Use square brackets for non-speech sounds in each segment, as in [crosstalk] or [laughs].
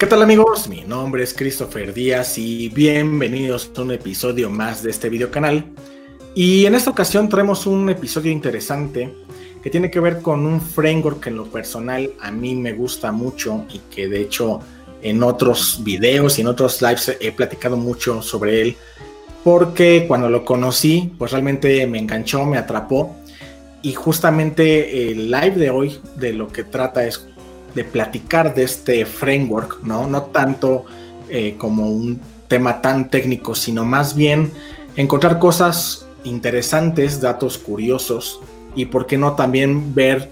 ¿Qué tal amigos? Mi nombre es Christopher Díaz y bienvenidos a un episodio más de este video canal. Y en esta ocasión traemos un episodio interesante que tiene que ver con un framework que en lo personal a mí me gusta mucho y que de hecho en otros videos y en otros lives he platicado mucho sobre él porque cuando lo conocí pues realmente me enganchó, me atrapó y justamente el live de hoy de lo que trata es de platicar de este framework, ¿no? No tanto eh, como un tema tan técnico, sino más bien encontrar cosas interesantes, datos curiosos y por qué no también ver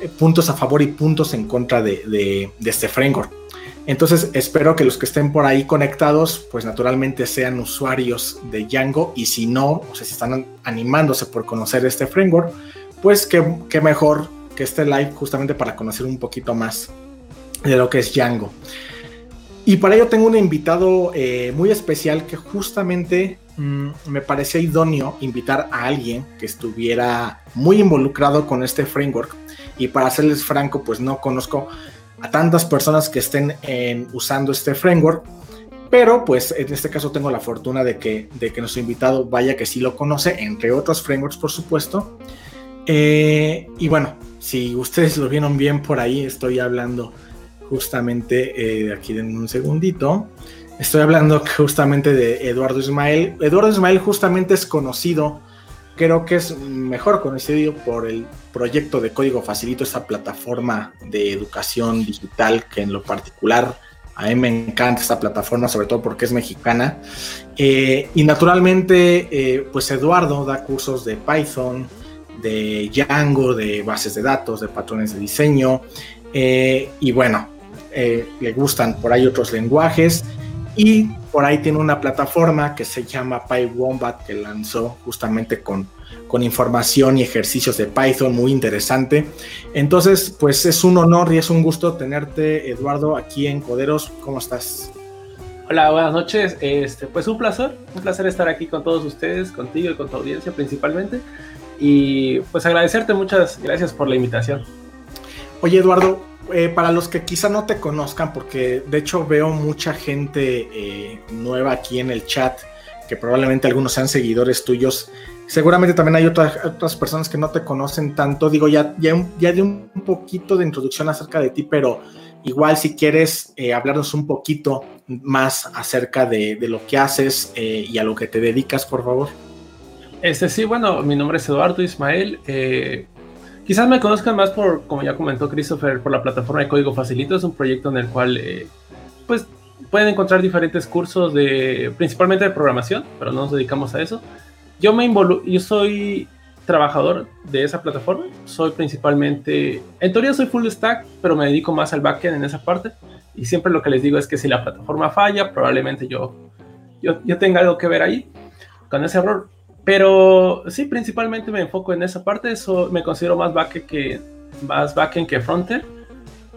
eh, puntos a favor y puntos en contra de, este framework. Entonces espero que los que estén por ahí conectados, pues naturalmente sean usuarios de Django y si no, o sea, si están animándose por conocer este framework, pues qué, qué mejor que este live justamente para conocer un poquito más de lo que es Django. Y para ello tengo un invitado eh, muy especial que justamente mm, me parecía idóneo invitar a alguien que estuviera muy involucrado con este framework. Y para serles franco, pues no conozco a tantas personas que estén usando este framework. Pero pues en este caso tengo la fortuna de que, de que nuestro invitado vaya que sí lo conoce, entre otros frameworks por supuesto. Eh, y bueno, si ustedes lo vieron bien por ahí, estoy hablando justamente, eh, aquí en un segundito, estoy hablando [laughs] justamente de Eduardo Ismael. Eduardo Ismael justamente es conocido, creo que es mejor conocido por el proyecto de Código Facilito, esa plataforma de educación digital que en lo particular a mí me encanta esta plataforma, sobre todo porque es mexicana. Eh, y naturalmente, eh, pues Eduardo da cursos de Python, de Django, de bases de datos, de patrones de diseño. Eh, y bueno, eh, le gustan por ahí otros lenguajes. Y por ahí tiene una plataforma que se llama PyWombat que lanzó justamente con, con información y ejercicios de Python muy interesante. Entonces, pues es un honor y es un gusto tenerte, Eduardo, aquí en Coderos. ¿Cómo estás? Hola, buenas noches. Este, pues un placer, un placer estar aquí con todos ustedes, contigo y con tu audiencia principalmente. Y pues agradecerte, muchas gracias por la invitación. Oye, Eduardo, eh, para los que quizá no te conozcan, porque de hecho veo mucha gente eh, nueva aquí en el chat, que probablemente algunos sean seguidores tuyos, seguramente también hay otras, personas que no te conocen tanto. Digo, ya, ya, ya de un poquito de introducción acerca de ti, pero igual si quieres eh, hablarnos un poquito más acerca de lo que haces y a lo que te dedicas, por favor. Este sí, bueno, mi nombre es Eduardo Ismael. Eh, quizás me conozcan más por, como ya comentó Christopher, por la plataforma de Código Facilito. Es un proyecto en el cual, eh, pues, pueden encontrar diferentes cursos de, principalmente de programación, pero no nos dedicamos a eso. Yo me yo soy trabajador de esa plataforma. Soy principalmente, en teoría soy full stack, pero me dedico más al backend en esa parte. Y siempre lo que les digo es que si la plataforma falla, probablemente yo, yo, yo tenga algo que ver ahí con ese error. Pero sí, principalmente me enfoco en esa parte. Eso me considero más backend que, más backend que frontend.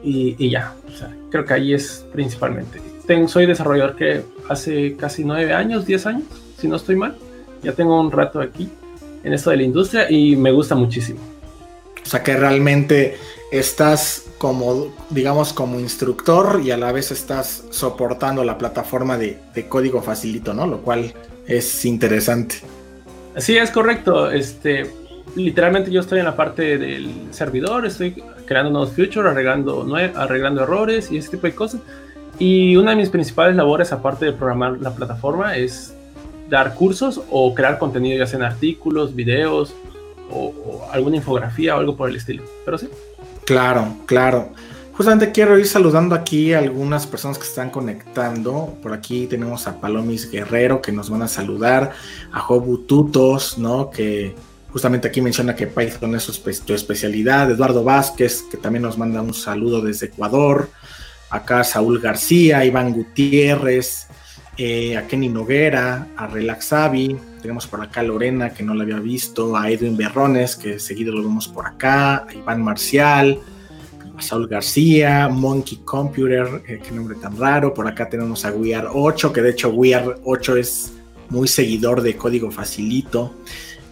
Y, y ya, o sea, creo que ahí es principalmente. Tengo, soy desarrollador que hace casi nueve años, diez años, si no estoy mal. Ya tengo un rato aquí en esto de la industria y me gusta muchísimo. O sea que realmente estás como, digamos, como instructor y a la vez estás soportando la plataforma de, de código facilito, ¿no? Lo cual es interesante. Sí, es correcto. Este, literalmente yo estoy en la parte del servidor, estoy creando nuevos features, arreglando, arreglando errores y ese tipo de cosas. Y una de mis principales labores, aparte de programar la plataforma, es dar cursos o crear contenido, ya sean artículos, videos o, o alguna infografía o algo por el estilo. Pero sí. Claro, claro. Justamente quiero ir saludando aquí a algunas personas que están conectando. Por aquí tenemos a Palomis Guerrero que nos van a saludar, a Jobu Tutos, ¿no? Que justamente aquí menciona que Python es su, especialidad. Eduardo Vázquez, que también nos manda un saludo desde Ecuador. Acá Saúl García, Iván Gutiérrez, eh, a Kenny Noguera, a Relaxavi. Tenemos por acá a Lorena, que no la había visto, a Edwin Berrones, que seguido lo vemos por acá, a Iván Marcial Saúl García, Monkey Computer, eh, qué nombre tan raro. Por acá tenemos a Wear 8, que de hecho Wear 8 es muy seguidor de código facilito.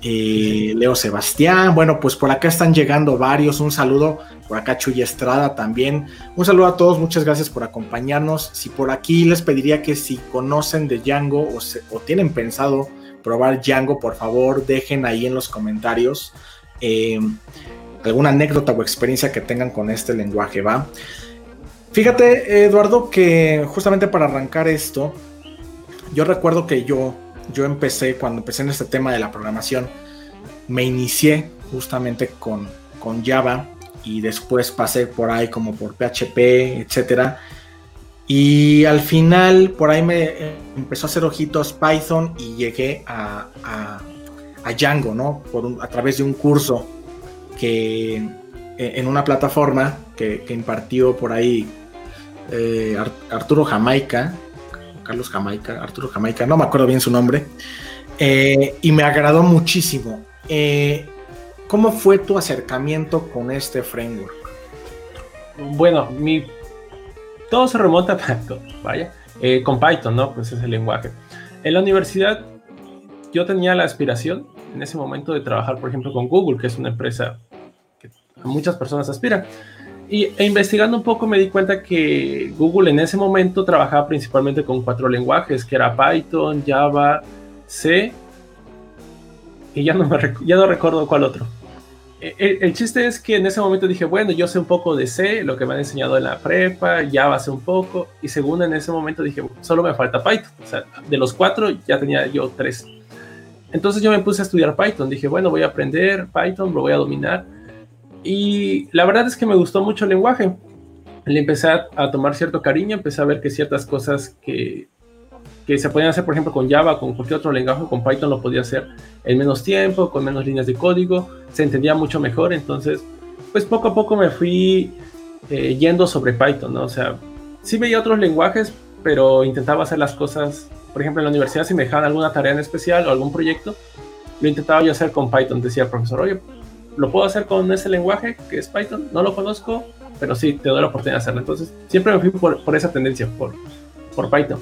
eh, Leo Sebastián. Bueno, pues por acá están llegando varios. Un saludo por acá Chuy Estrada también. Un saludo a todos, muchas gracias por acompañarnos. Si por aquí les pediría que si conocen de Django o, tienen pensado probar Django, por favor dejen ahí en los comentarios eh, alguna anécdota o experiencia que tengan con este lenguaje, ¿va? Fíjate, Eduardo, que justamente para arrancar esto, yo recuerdo que yo, yo empecé, cuando empecé en este tema de la programación, me inicié justamente con, con Java y después pasé por ahí como por PHP, etcétera. Y al final por ahí me empezó a hacer ojitos Python y llegué a, a, Django, ¿no? Por a través de un curso que en una plataforma que, impartió por ahí eh, Arturo Jamaica, Carlos Jamaica, Arturo Jamaica, no me acuerdo bien su nombre, eh, y me agradó muchísimo. Eh, ¿Cómo fue tu acercamiento con este framework? Bueno, mi todo se remonta [laughs] a vaya, eh, con Python, ¿no? Pues es el lenguaje. En la universidad yo tenía la aspiración en ese momento de trabajar, por ejemplo, con Google, que es una empresa muchas personas aspiran. Y e investigando un poco me di cuenta que Google en ese momento trabajaba principalmente con cuatro lenguajes, que era Python, Java, C, y ya no, ya no recuerdo cuál otro. Eh, el, chiste es que en ese momento dije, bueno, yo sé un poco de C, lo que me han enseñado en la prepa, Java sé un poco, y según en ese momento dije, solo me falta Python. O sea, de los cuatro ya tenía yo tres. Entonces yo me puse a estudiar Python, dije, bueno, voy a aprender Python, lo voy a dominar. Y la verdad es que me gustó mucho el lenguaje. Le empecé a tomar cierto cariño, empecé a ver que ciertas cosas que que se podían hacer, por ejemplo, con Java, con cualquier otro lenguaje, con Python lo podía hacer en menos tiempo, con menos líneas de código, se entendía mucho mejor, entonces, pues poco a poco me fui eh, yendo sobre Python, ¿no? O sea, sí veía otros lenguajes, pero intentaba hacer las cosas, por ejemplo, en la universidad si me dejaban alguna tarea en especial o algún proyecto, lo intentaba yo hacer con Python, decía el profesor, oye, ¿lo puedo hacer con ese lenguaje que es Python? No lo conozco, pero sí, te doy la oportunidad de hacerlo. Entonces, siempre me fui por, por esa tendencia, por, por Python.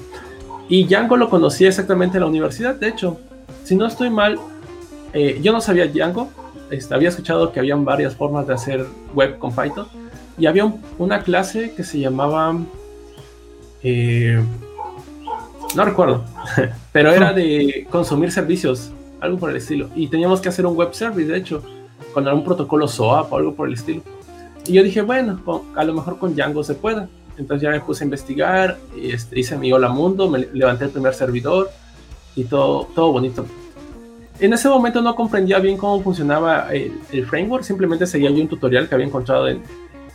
Y Django lo conocí exactamente en la universidad, de hecho, si no estoy mal, eh, yo no sabía Django, este, había escuchado que habían varias formas de hacer web con Python, y había una clase que se llamaba... Eh, no recuerdo, [laughs] pero era [laughs] de consumir servicios, algo por el estilo. Y teníamos que hacer un web service, de hecho, con algún protocolo SOAP o algo por el estilo. Y yo dije, bueno, a lo mejor con Django se pueda. Entonces ya me puse a investigar, y este, hice mi Hola Mundo, me levanté el primer servidor y todo, todo bonito. En ese momento no comprendía bien cómo funcionaba el, framework, simplemente seguía yo un tutorial que había encontrado en,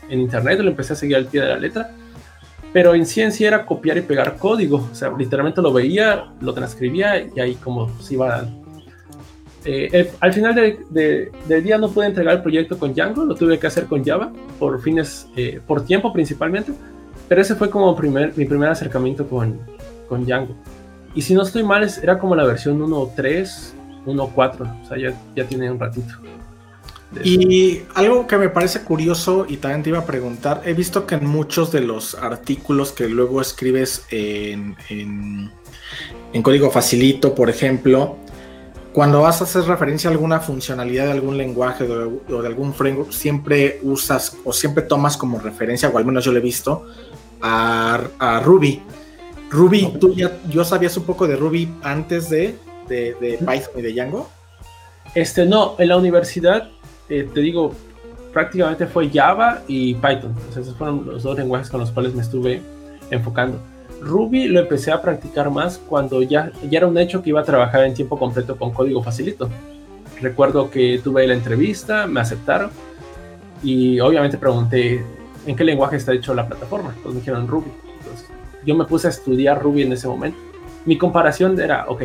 en internet lo empecé a seguir al pie de la letra. Pero en ciencia era copiar y pegar código, o sea, literalmente lo veía, lo transcribía y ahí como se iba eh, al final del día no pude entregar el proyecto con Django, lo tuve que hacer con Java por fines, eh, por tiempo principalmente, pero ese fue como primer, mi primer acercamiento con, con Django. Y si no estoy mal, era como la versión 1.3, 1.4, o sea, ya, ya tiene un ratito. Y algo que me parece curioso y también te iba a preguntar, he visto que en muchos de los artículos que luego escribes en, en, en, código facilito, por ejemplo, cuando vas a hacer referencia a alguna funcionalidad de algún lenguaje o de algún framework, siempre usas o siempre tomas como referencia, o al menos yo lo he visto, a, Ruby. Ruby, ¿tú ya yo sabías un poco de Ruby antes de, de, Python y de Django? Este, no, en la universidad, eh, te digo, prácticamente fue Java y Python. esos fueron los dos lenguajes con los cuales me estuve enfocando. Ruby lo empecé a practicar más cuando ya, ya era un hecho que iba a trabajar en tiempo completo con código facilito. Recuerdo que tuve la entrevista, me aceptaron y obviamente pregunté en qué lenguaje está hecho la plataforma. Entonces me dijeron Ruby. Yo me puse a estudiar Ruby en ese momento. Mi comparación era, ok,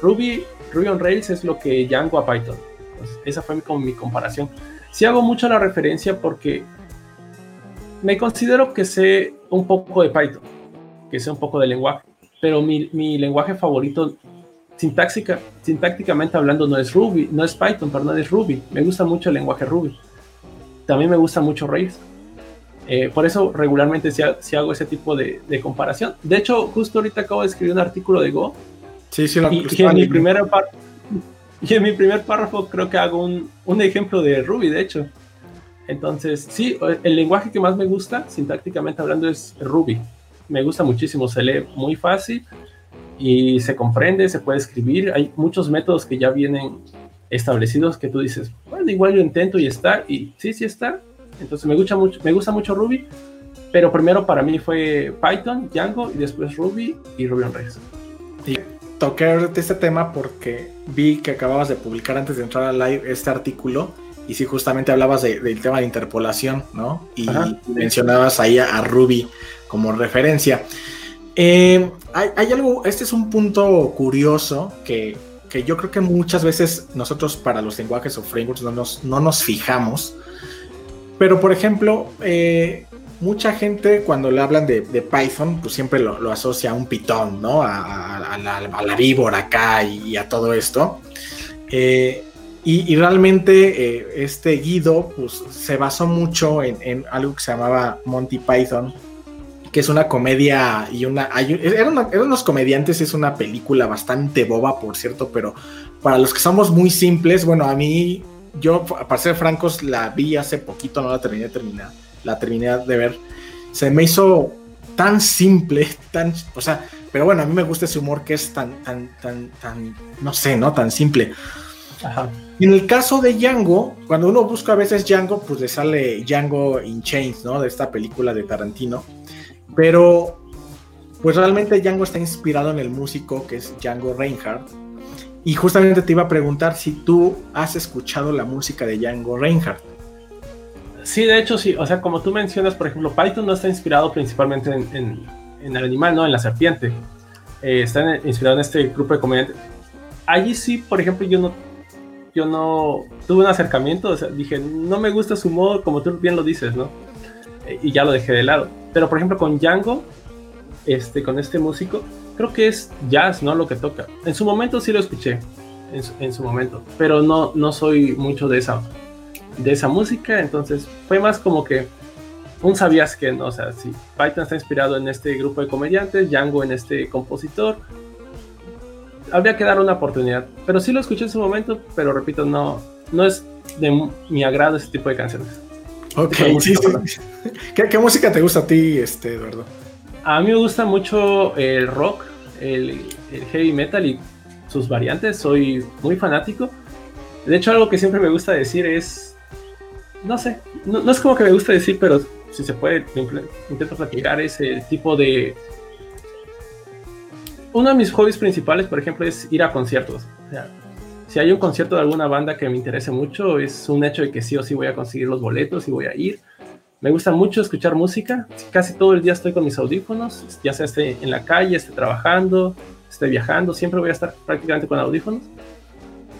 Ruby, Ruby on Rails es lo que Django a Python. Esa fue como mi comparación. Sí hago mucho la referencia porque me considero que sé un poco de Python, que sé un poco de lenguaje, pero mi, mi lenguaje favorito sintáctica, sintácticamente hablando no es Ruby, no es Python, perdón, es Ruby. Me gusta mucho el lenguaje Ruby. También me gusta mucho Rails. Eh, por eso regularmente si, hago ese tipo de, comparación. De hecho, justo ahorita acabo de escribir un artículo de Go. Sí, sí, y, en mi primera Y en mi primer párrafo creo que hago un, un ejemplo de Ruby, de hecho. Entonces, sí, el lenguaje que más me gusta, sintácticamente hablando, es Ruby. Me gusta muchísimo, se lee muy fácil y se comprende, se puede escribir. Hay muchos métodos que ya vienen establecidos que tú dices, bueno, igual yo intento y está, y sí, sí está. Entonces me gusta mucho, me gusta mucho Ruby, pero primero para mí fue Python, Django y después Ruby y Ruby on Rails. Y toqué este tema porque vi que acababas de publicar antes de entrar al live este artículo y sí, justamente hablabas del tema de interpolación, ¿no? Y mencionabas ahí a, Ruby como referencia. Eh, hay, algo, este es un punto curioso que, yo creo que muchas veces nosotros para los lenguajes o frameworks no nos, no nos fijamos. Pero, por ejemplo, eh, mucha gente cuando le hablan de, Python, pues siempre lo, asocia a un pitón, ¿no? A, la, víbora acá y, a todo esto. Eh, y, realmente eh, este Guido pues, se basó mucho en, algo que se llamaba Monty Python, que es una comedia y una... eran, unos comediantes, es una película bastante boba, por cierto, pero para los que somos muy simples, bueno, a mí, yo, para ser francos, la vi hace poquito, no la terminé de terminar, la terminé de ver. Se me hizo tan simple, tan, o sea, pero bueno, a mí me gusta ese humor que es tan, tan, tan, tan, no sé, ¿no? Tan simple. Y en el caso de Django, cuando uno busca a veces Django, pues le sale Django in Chains, ¿no? De esta película de Tarantino. Pero, pues realmente Django está inspirado en el músico que es Django Reinhardt. Y justamente te iba a preguntar si tú has escuchado la música de Django Reinhardt. Sí, de hecho sí. O sea, como tú mencionas, por ejemplo, Python no está inspirado principalmente en, el animal, ¿no? En la serpiente. Eh, está inspirado en este grupo de comediantes. Allí sí, por ejemplo, yo no yo no tuve un acercamiento, o sea, dije, no me gusta su modo, como tú bien lo dices, ¿no? Y ya lo dejé de lado. Pero por ejemplo con Django, este, con este músico, creo que es jazz, ¿no? Lo que toca. En su momento sí lo escuché, en su, momento, pero no, no soy mucho de esa, de esa música, entonces fue más como que un sabías que, ¿no? O sea, si Python está inspirado en este grupo de comediantes, Django en este compositor, habría que dar una oportunidad. Pero sí lo escuché en su momento, pero repito, no, no es de mi agrado ese tipo de canciones. Ok, sí, ¿Qué, música te gusta a ti, este, Eduardo? A mí me gusta mucho el rock, el, heavy metal y sus variantes. Soy muy fanático. De hecho, algo que siempre me gusta decir es. No sé, no, no es como que me gusta decir, pero si se puede, intento platicar ese tipo de uno de mis hobbies principales, por ejemplo, es ir a conciertos. Si hay un concierto de alguna banda que me interese mucho, es un hecho de que sí o sí voy a conseguir los boletos y voy a ir. Me gusta mucho escuchar música. Casi todo el día estoy con mis audífonos, ya sea esté en la calle, esté trabajando, esté viajando, siempre voy a estar prácticamente con audífonos.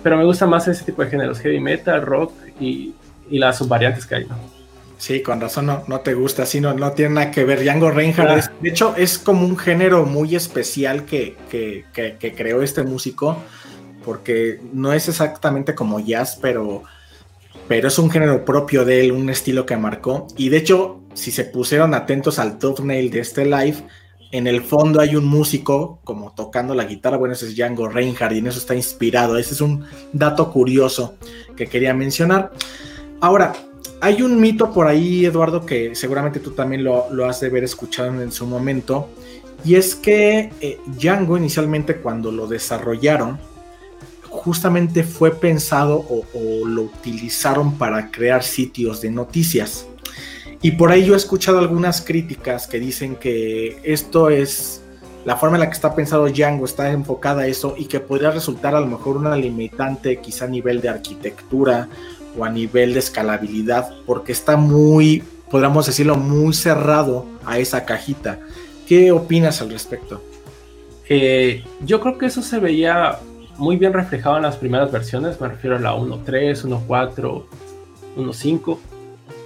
Pero me gusta más ese tipo de géneros, heavy metal, rock y, las subvariantes que hay. Sí, con razón no, no te gusta, sino no, tiene nada que ver. Django Reinhardt, de hecho, es como un género muy especial que, que, que, creó este músico, porque no es exactamente como jazz, pero, pero es un género propio de él, un estilo que marcó. Y de hecho, si se pusieron atentos al thumbnail de este live, en el fondo hay un músico como tocando la guitarra, bueno, ese es Django Reinhardt y en eso está inspirado. Ese es un dato curioso que quería mencionar. Ahora, hay un mito por ahí, Eduardo, que seguramente tú también lo, has de haber escuchado en su momento, y es que eh, Django inicialmente cuando lo desarrollaron, justamente fue pensado o, lo utilizaron para crear sitios de noticias. Y por ahí yo he escuchado algunas críticas que dicen que esto es la forma en la que está pensado Django, está enfocada a eso y que podría resultar a lo mejor una limitante quizá a nivel de arquitectura o a nivel de escalabilidad, porque está muy, podríamos decirlo, muy cerrado a esa cajita. ¿Qué opinas al respecto? Eh, yo creo que eso se veía muy bien reflejado en las primeras versiones, me refiero a la 1.3, 1.4, 1.5.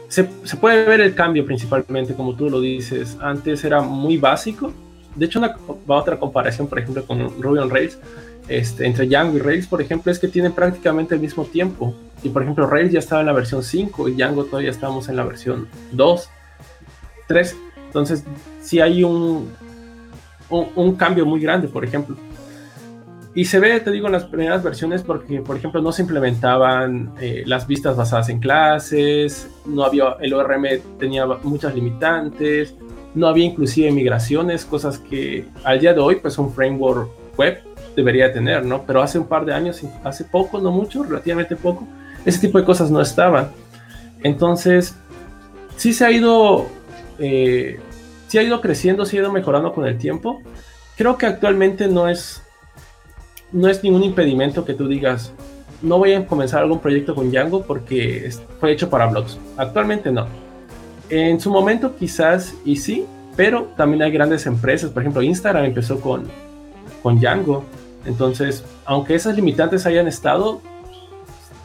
Se, puede ver el cambio principalmente, como tú lo dices. Antes era muy básico. De hecho, una otra comparación, por ejemplo, con Ruby on Rails, este, entre Django y Rails, por ejemplo, es que tienen prácticamente el mismo tiempo. Y por ejemplo, Rails ya estaba en la versión 5 y Django todavía estamos en la versión 2, 3. Entonces, sí hay un, un, cambio muy grande, por ejemplo. Y se ve, te digo, en las primeras versiones porque, por ejemplo, no se implementaban eh, las vistas basadas en clases, no había, el ORM tenía muchas limitantes, no había inclusive migraciones, cosas que al día de hoy, pues un framework web debería tener, ¿no? Pero hace un par de años, hace poco, no mucho, relativamente poco, ese tipo de cosas no estaban. Entonces, sí se ha ido, eh, sí ha ido creciendo, sí ha ido mejorando con el tiempo. Creo que actualmente no es, no es ningún impedimento que tú digas, no voy a comenzar algún proyecto con Django porque fue hecho para blogs. Actualmente no. En su momento quizás y sí, pero también hay grandes empresas, por ejemplo Instagram empezó con, con Django, entonces, aunque esas limitantes hayan estado,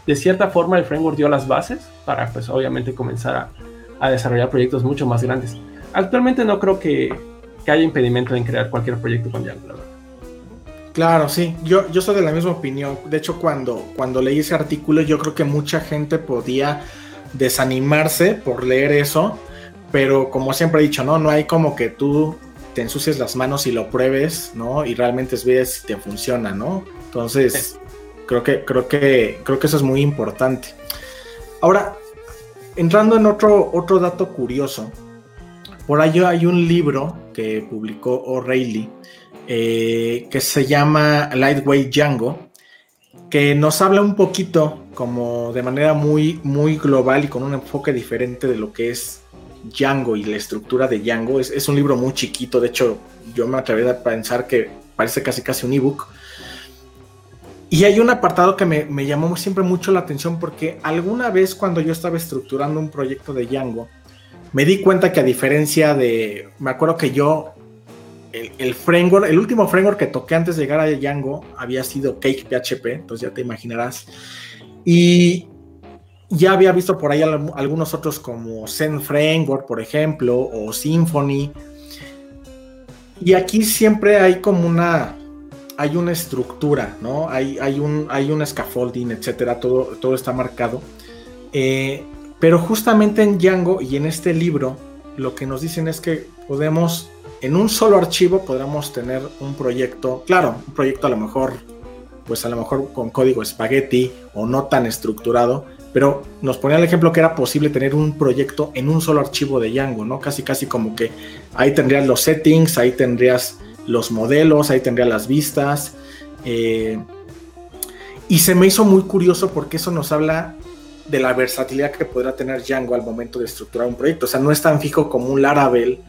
de cierta forma el framework dio las bases para, pues, obviamente comenzar a, desarrollar proyectos mucho más grandes. Actualmente no creo que, haya impedimento en crear cualquier proyecto con Django, la verdad. Claro, sí, yo, yo soy de la misma opinión. De hecho, cuando, cuando leí ese artículo, yo creo que mucha gente podía desanimarse por leer eso, pero como siempre he dicho, no, no hay como que tú te ensucies las manos y lo pruebes, ¿no? Y realmente ves si te funciona, ¿no? Entonces, creo que, creo que, creo que eso es muy importante. Ahora, entrando en otro, otro dato curioso, por ahí hay un libro que publicó O'Reilly eh, que se llama Lightweight Django, que nos habla un poquito como de manera muy, muy global y con un enfoque diferente de lo que es Django y la estructura de Django. Es, un libro muy chiquito, de hecho yo me atreví a pensar que parece casi casi un ebook. Y hay un apartado que me, llamó siempre mucho la atención porque alguna vez cuando yo estaba estructurando un proyecto de Django, me di cuenta que a diferencia de, me acuerdo que yo, el, el framework, el último framework que toqué antes de llegar a Django había sido Cake PHP, entonces ya te imaginarás. Y ya había visto por ahí algunos otros como Zen Framework, por ejemplo, o Symfony. Y aquí siempre hay como una, hay una estructura, ¿no? Hay, hay, un, hay un scaffolding, etcétera, todo, todo está marcado. Eh, pero justamente en Django y en este libro, lo que nos dicen es que podemos, en un solo archivo, podemos tener un proyecto, claro, un proyecto a lo mejor, pues a lo mejor con código espagueti o no tan estructurado, pero nos ponía el ejemplo que era posible tener un proyecto en un solo archivo de Django, ¿no? Casi, casi como que ahí tendrías los settings, ahí tendrías los modelos, ahí tendrías las vistas. Eh, y se me hizo muy curioso porque eso nos habla de la versatilidad que podrá tener Django al momento de estructurar un proyecto. O sea, no es tan fijo como un Laravel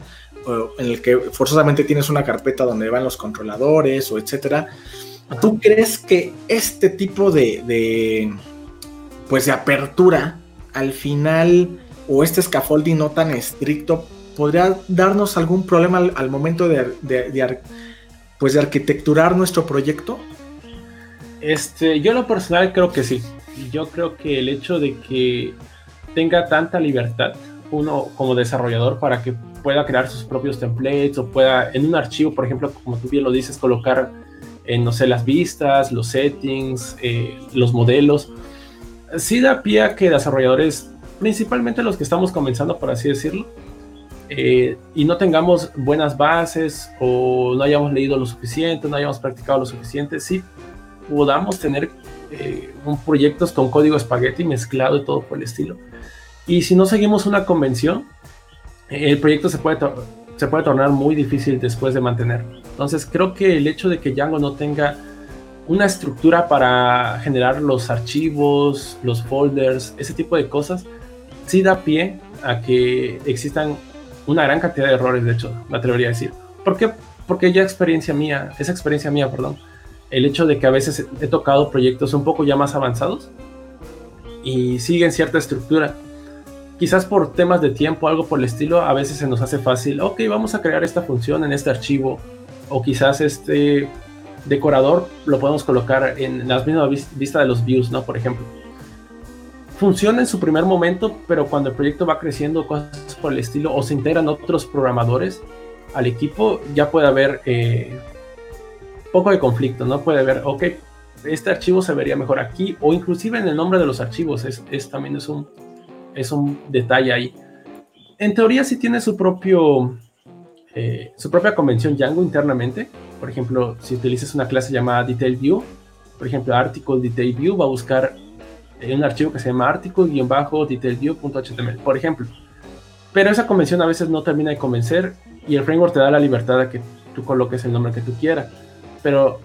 en el que forzosamente tienes una carpeta donde van los controladores o etcétera. ¿Tú crees que este tipo de pues de apertura, al final, o este scaffolding no tan estricto, podría darnos algún problema al, momento de, pues de arquitecturar nuestro proyecto? Este, yo lo personal creo que sí. Yo creo que el hecho de que tenga tanta libertad uno como desarrollador para que pueda crear sus propios templates o pueda en un archivo, por ejemplo, como tú bien lo dices, colocar en, no sé, las vistas, los settings, eh, los modelos, sí da pie a que desarrolladores, principalmente los que estamos comenzando, por así decirlo, eh, y no tengamos buenas bases o no hayamos leído lo suficiente, no hayamos practicado lo suficiente, sí podamos tener eh, un proyectos con código espagueti mezclado y todo por el estilo. Y si no seguimos una convención, el proyecto se puede, se puede tornar muy difícil después de mantener. Entonces creo que el hecho de que Django no tenga una estructura para generar los archivos, los folders, ese tipo de cosas, sí da pie a que existan una gran cantidad de errores, de hecho, me atrevería a decir. ¿Por qué? Porque ya experiencia mía, esa experiencia mía, perdón, el hecho de que a veces he tocado proyectos un poco ya más avanzados y siguen cierta estructura. Quizás por temas de tiempo, algo por el estilo, a veces se nos hace fácil, ok, vamos a crear esta función en este archivo, o quizás este decorador lo podemos colocar en la misma vista de los views, ¿no? Por ejemplo. Funciona en su primer momento, pero cuando el proyecto va creciendo, cosas por el estilo, o se integran otros programadores al equipo, ya puede haber eh, poco de conflicto, ¿no? Puede haber, ok, este archivo se vería mejor aquí, o inclusive en el nombre de los archivos, es, también es un, es un detalle ahí. En teoría sí tiene su propio, eh, su propia convención Django internamente, Por ejemplo, si utilizas una clase llamada Detail View, por ejemplo, Article Detail View va a buscar un archivo que se llama article-detailview.html, por ejemplo. Pero esa convención a veces no termina de convencer y el framework te da la libertad de que tú coloques el nombre que tú quieras. Pero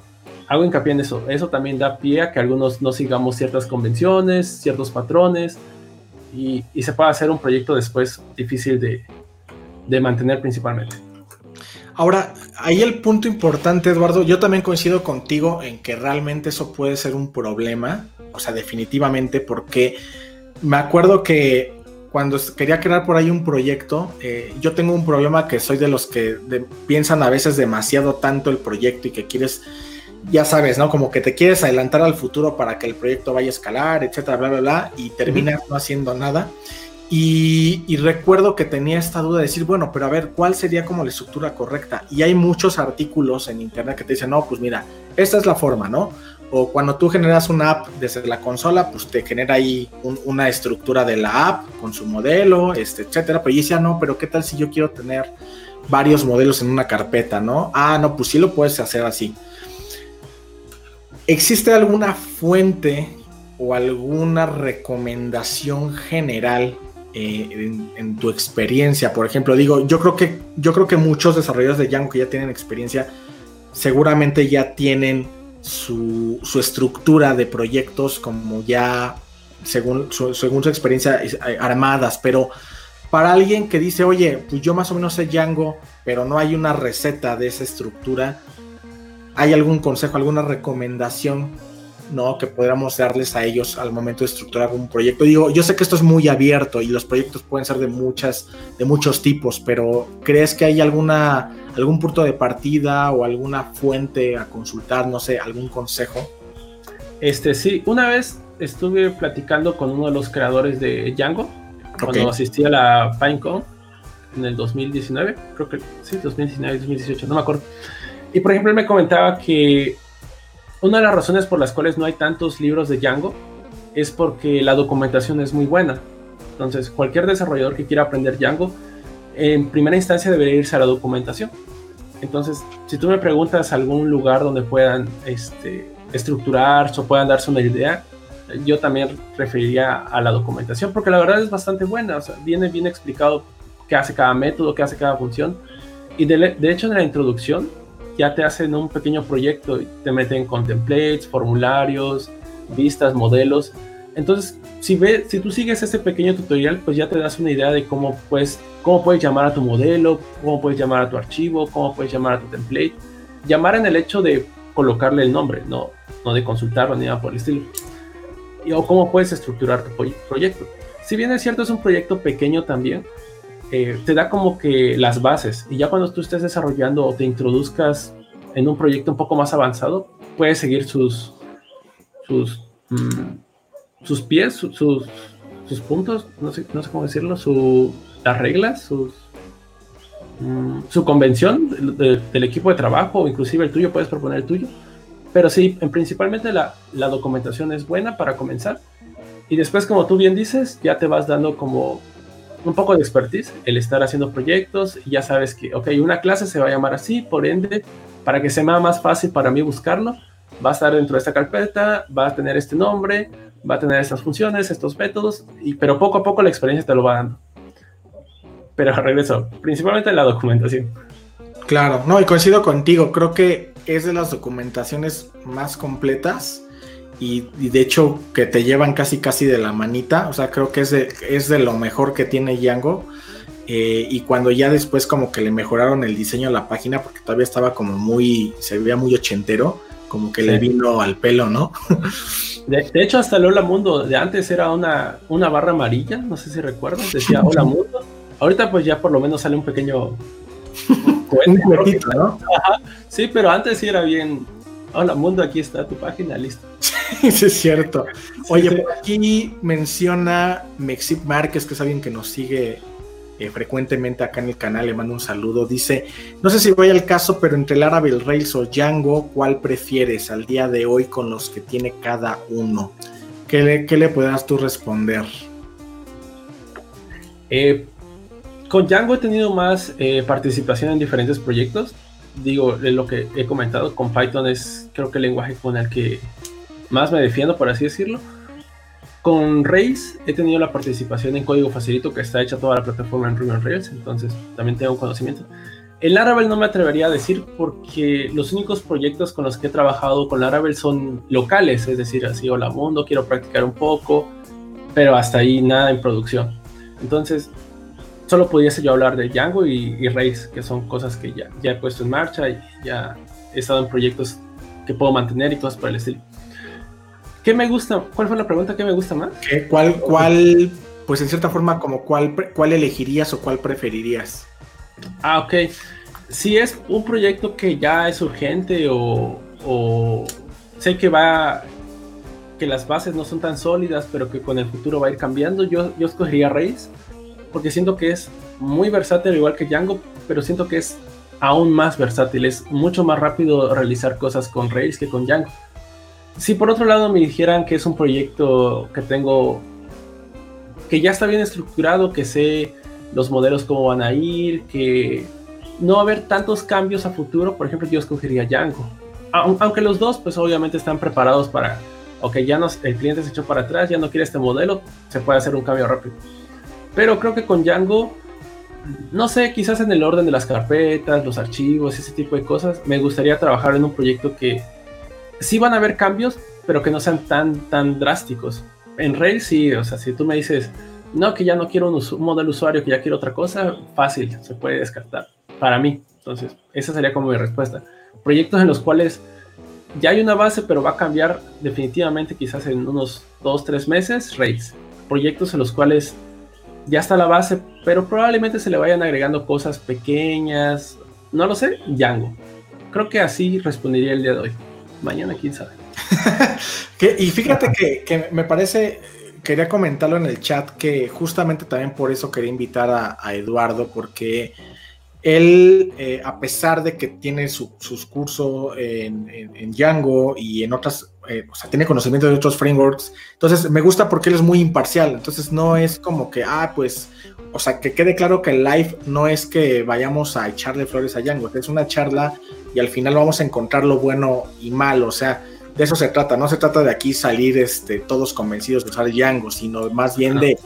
hago hincapié en eso. Eso también da pie a que algunos no sigamos ciertas convenciones, ciertos patrones y, se pueda hacer un proyecto después difícil de, de mantener principalmente. Ahora, ahí el punto importante, Eduardo, yo también coincido contigo en que realmente eso puede ser un problema, o sea, definitivamente, porque me acuerdo que cuando quería crear por ahí un proyecto, eh, yo tengo un problema que soy de los que piensan a veces demasiado tanto el proyecto y que quieres, ya sabes, ¿no? Como que te quieres adelantar al futuro para que el proyecto vaya a escalar, etcétera, bla, bla, bla, y terminas no haciendo nada. Y, recuerdo que tenía esta duda de decir, bueno, pero a ver, ¿cuál sería como la estructura correcta? Y hay muchos artículos en internet que te dicen, no, pues mira, esta es la forma, ¿no? O cuando tú generas una app desde la consola, pues te genera ahí una estructura de la app con su modelo, este, etcétera. Pero yo decía, no, pero ¿qué tal si yo quiero tener varios modelos en una carpeta, ¿no? Ah, no, pues sí lo puedes hacer así. ¿Existe alguna fuente o alguna recomendación general eh, en, tu experiencia, por ejemplo, digo, yo creo que yo creo que muchos desarrolladores de Django que ya tienen experiencia, seguramente ya tienen su, estructura de proyectos como ya según su, según su experiencia eh, armadas, pero para alguien que dice, oye, pues yo más o menos sé Django, pero no hay una receta de esa estructura, ¿hay algún consejo, alguna recomendación ¿no? Que podamos darles a ellos al momento de estructurar un proyecto. Digo, yo sé que esto es muy abierto y los proyectos pueden ser de muchas, de muchos tipos, pero ¿crees que hay alguna, algún punto de partida o alguna fuente a consultar, no sé, algún consejo? Este, sí, una vez estuve platicando con uno de los creadores de Django, cuando asistí a la PineCon en el 2019, creo que sí, 2019, 2018, no me acuerdo. Y por ejemplo, él me comentaba que una de las razones por las cuales no hay tantos libros de Django es porque la documentación es muy buena. Entonces, cualquier desarrollador que quiera aprender Django, en primera instancia debería irse a la documentación. Entonces, si tú me preguntas algún lugar donde puedan este, estructurar o puedan darse una idea, yo también referiría a la documentación, porque la verdad es bastante buena. O sea, viene bien explicado qué hace cada método, qué hace cada función. Y de hecho, en la introducción ya te hacen un pequeño proyecto y te meten con templates, formularios, vistas, modelos. Entonces, si, ve, si tú sigues ese pequeño tutorial, pues ya te das una idea de cómo puedes, cómo puedes llamar a tu modelo, cómo puedes llamar a tu archivo, cómo puedes llamar a tu template. Llamar en el hecho de colocarle el nombre, no, no de consultarlo ni nada por el estilo. Y, o cómo puedes estructurar tu proyecto. Si bien es cierto, es un proyecto pequeño también, eh, te da como que las bases y ya cuando tú estés desarrollando o te introduzcas en un proyecto un poco más avanzado, puedes seguir sus sus, mm, sus pies, sus, sus puntos, no sé, no sé cómo decirlo, su, las reglas, sus, mm, su convención del equipo de trabajo o inclusive el tuyo, puedes proponer el tuyo. Pero sí, en, principalmente la, la documentación es buena para comenzar. Y después, como tú bien dices, ya te vas dando como un poco de expertise, el estar haciendo proyectos, ya sabes que, ok, una clase se va a llamar así, por ende, para que sea más fácil para mí buscarlo, va a estar dentro de esta carpeta, va a tener este nombre, va a tener estas funciones, estos métodos, y, pero poco a poco la experiencia te lo va dando. Pero [laughs] regreso, principalmente la documentación. Claro, no, y coincido contigo, creo que es de las documentaciones más completas y, de hecho que te llevan casi casi de la manita, o sea, creo que es de, es de lo mejor que tiene Django. Eh, y cuando ya después como que le mejoraron el diseño a la página, porque todavía estaba como muy, se veía muy ochentero, como que le vino al pelo, ¿no? [laughs] De, hecho, hasta el Hola Mundo de antes era una, una barra amarilla, no sé si recuerdas, decía Hola Mundo. Ahorita pues ya por lo menos sale un pequeño... [laughs] un cuetito, ¿no? Sí, pero antes sí era bien... Hola Mundo, aquí está tu página, listo. [laughs] sí, es cierto. Oye, por aquí menciona Mexip Márquez, que es alguien que nos sigue eh, frecuentemente acá en el canal, le mando un saludo. Dice, no sé si voy al caso, pero entre el Laravel Rails o Django, ¿cuál prefieres al día de hoy con los que tiene cada uno? ¿Qué le, qué le puedas tú responder? Eh, con Django he tenido más eh, participación en diferentes proyectos. digo, lo que he comentado, con Python es creo que el lenguaje con el que más me defiendo, por así decirlo. Con Rails he tenido la participación en código facilito que está hecha toda la plataforma en Ruby on Rails, entonces también tengo conocimiento. El Laravel no me atrevería a decir porque los únicos proyectos con los que he trabajado con Laravel son locales, es decir, así, hola mundo, quiero practicar un poco, pero hasta ahí nada en producción. Entonces, solo pudiese yo hablar de Django y, Rails, que son cosas que ya, ya he puesto en marcha y ya he estado en proyectos que puedo mantener y cosas por el estilo. ¿Qué me gusta? ¿Cuál fue la pregunta? ¿Qué me gusta más? ¿Cuál, cuál, pues en cierta forma, como cuál, cuál elegirías o cuál preferirías? Ah, ok. Si es un proyecto que ya es urgente o, o sé que va, que las bases no son tan sólidas, pero que con el futuro va a ir cambiando, yo, yo escogería Rails, porque siento que es muy versátil, igual que Django, pero siento que es aún más versátil, es mucho más rápido realizar cosas con Rails que con Django. Si por otro lado me dijeran que es un proyecto que tengo, que ya está bien estructurado, que sé los modelos cómo van a ir, que no va a haber tantos cambios a futuro, por ejemplo, yo escogería Django. Aunque los dos, pues obviamente están preparados para, ok, ya el cliente se echó para atrás, ya no quiere este modelo, se puede hacer un cambio rápido. Pero creo que con Django, no sé, quizás en el orden de las carpetas, los archivos, ese tipo de cosas, me gustaría trabajar en un proyecto que sí van a haber cambios, pero que no sean tan, tan drásticos. En Rails sí, o sea, si tú me dices, no, que ya no quiero un, modelo usuario, que ya quiero otra cosa, fácil, se puede descartar. Para mí. Entonces, esa sería como mi respuesta. Proyectos en los cuales ya hay una base, pero va a cambiar definitivamente quizás en unos dos, tres meses, Rails. Proyectos en los cuales ya está la base, pero probablemente se le vayan agregando cosas pequeñas. No lo sé, Django. Creo que así respondería el día de hoy. Mañana, quién sabe. [laughs] y fíjate que, me parece, quería comentarlo en el chat, que justamente también por eso quería invitar a, Eduardo, porque él, eh, a pesar de que tiene sus cursos en, Django y en otras, eh, o sea, tiene conocimiento de otros frameworks, entonces me gusta porque él es muy imparcial, entonces no es como que, ah, pues, o sea, que quede claro que el live no es que vayamos a echarle flores a Django, es una charla y al final vamos a encontrar lo bueno y malo, o sea, de eso se trata, no se trata de aquí salir este, todos convencidos de usar Django, sino más bien de,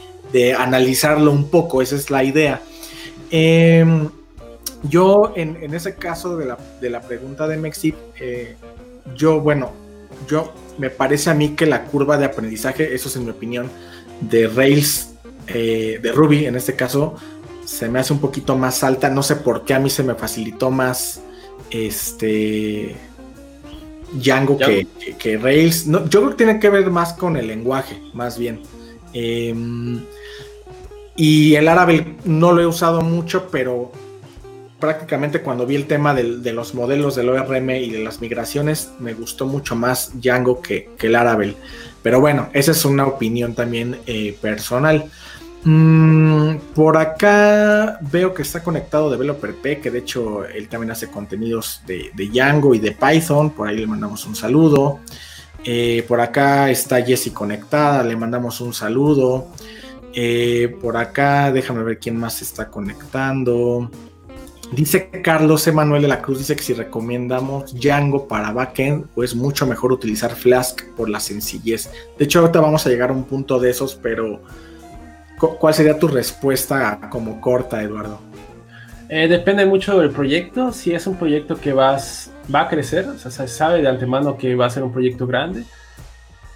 analizarlo un poco, esa es la idea. Em, yo, en, ese caso de la, pregunta de Mexip, eh, yo, bueno, yo me parece a mí que la curva de aprendizaje, eso es en mi opinión, de Rails, eh, de Ruby en este caso, se me hace un poquito más alta. No sé por qué a mí se me facilitó más este Django que, Rails. No, yo creo que tiene que ver más con el lenguaje, más bien. Em, y el árabe no lo he usado mucho, pero prácticamente cuando vi el tema de los modelos del ORM y de las migraciones, me gustó mucho más Django que, que el Laravel. Pero bueno, esa es una opinión también eh, personal. Mm, por acá veo que está conectado Developer P, que de hecho él también hace contenidos de, Django y de Python. Por ahí le mandamos un saludo. Eh, por acá está Jessie conectada, le mandamos un saludo. Eh, por acá, déjame ver quién más está conectando. Dice Carlos Emanuel de la Cruz, dice que si recomendamos Django para backend, pues mucho mejor utilizar Flask por la sencillez. De hecho, ahorita vamos a llegar a un punto de esos, pero ¿Cuál sería tu respuesta como corta, Eduardo? Eh, depende mucho del proyecto. Si es un proyecto que va a crecer, o sea, se sabe de antemano que va a ser un proyecto grande,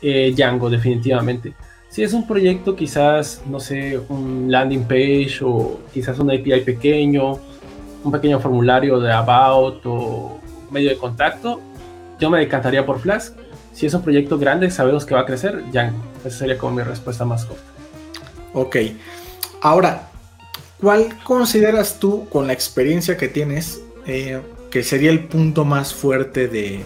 eh, Django definitivamente. Si es un proyecto quizás, no sé, un landing page o quizás un API pequeño, un pequeño formulario de about o medio de contacto, yo me decantaría por Flask. Si es un proyecto grande, sabemos que va a crecer, Django. Esa sería como mi respuesta más corta. Ok. Ahora, ¿cuál consideras tú, con la experiencia que tienes, eh, que sería el punto más fuerte de,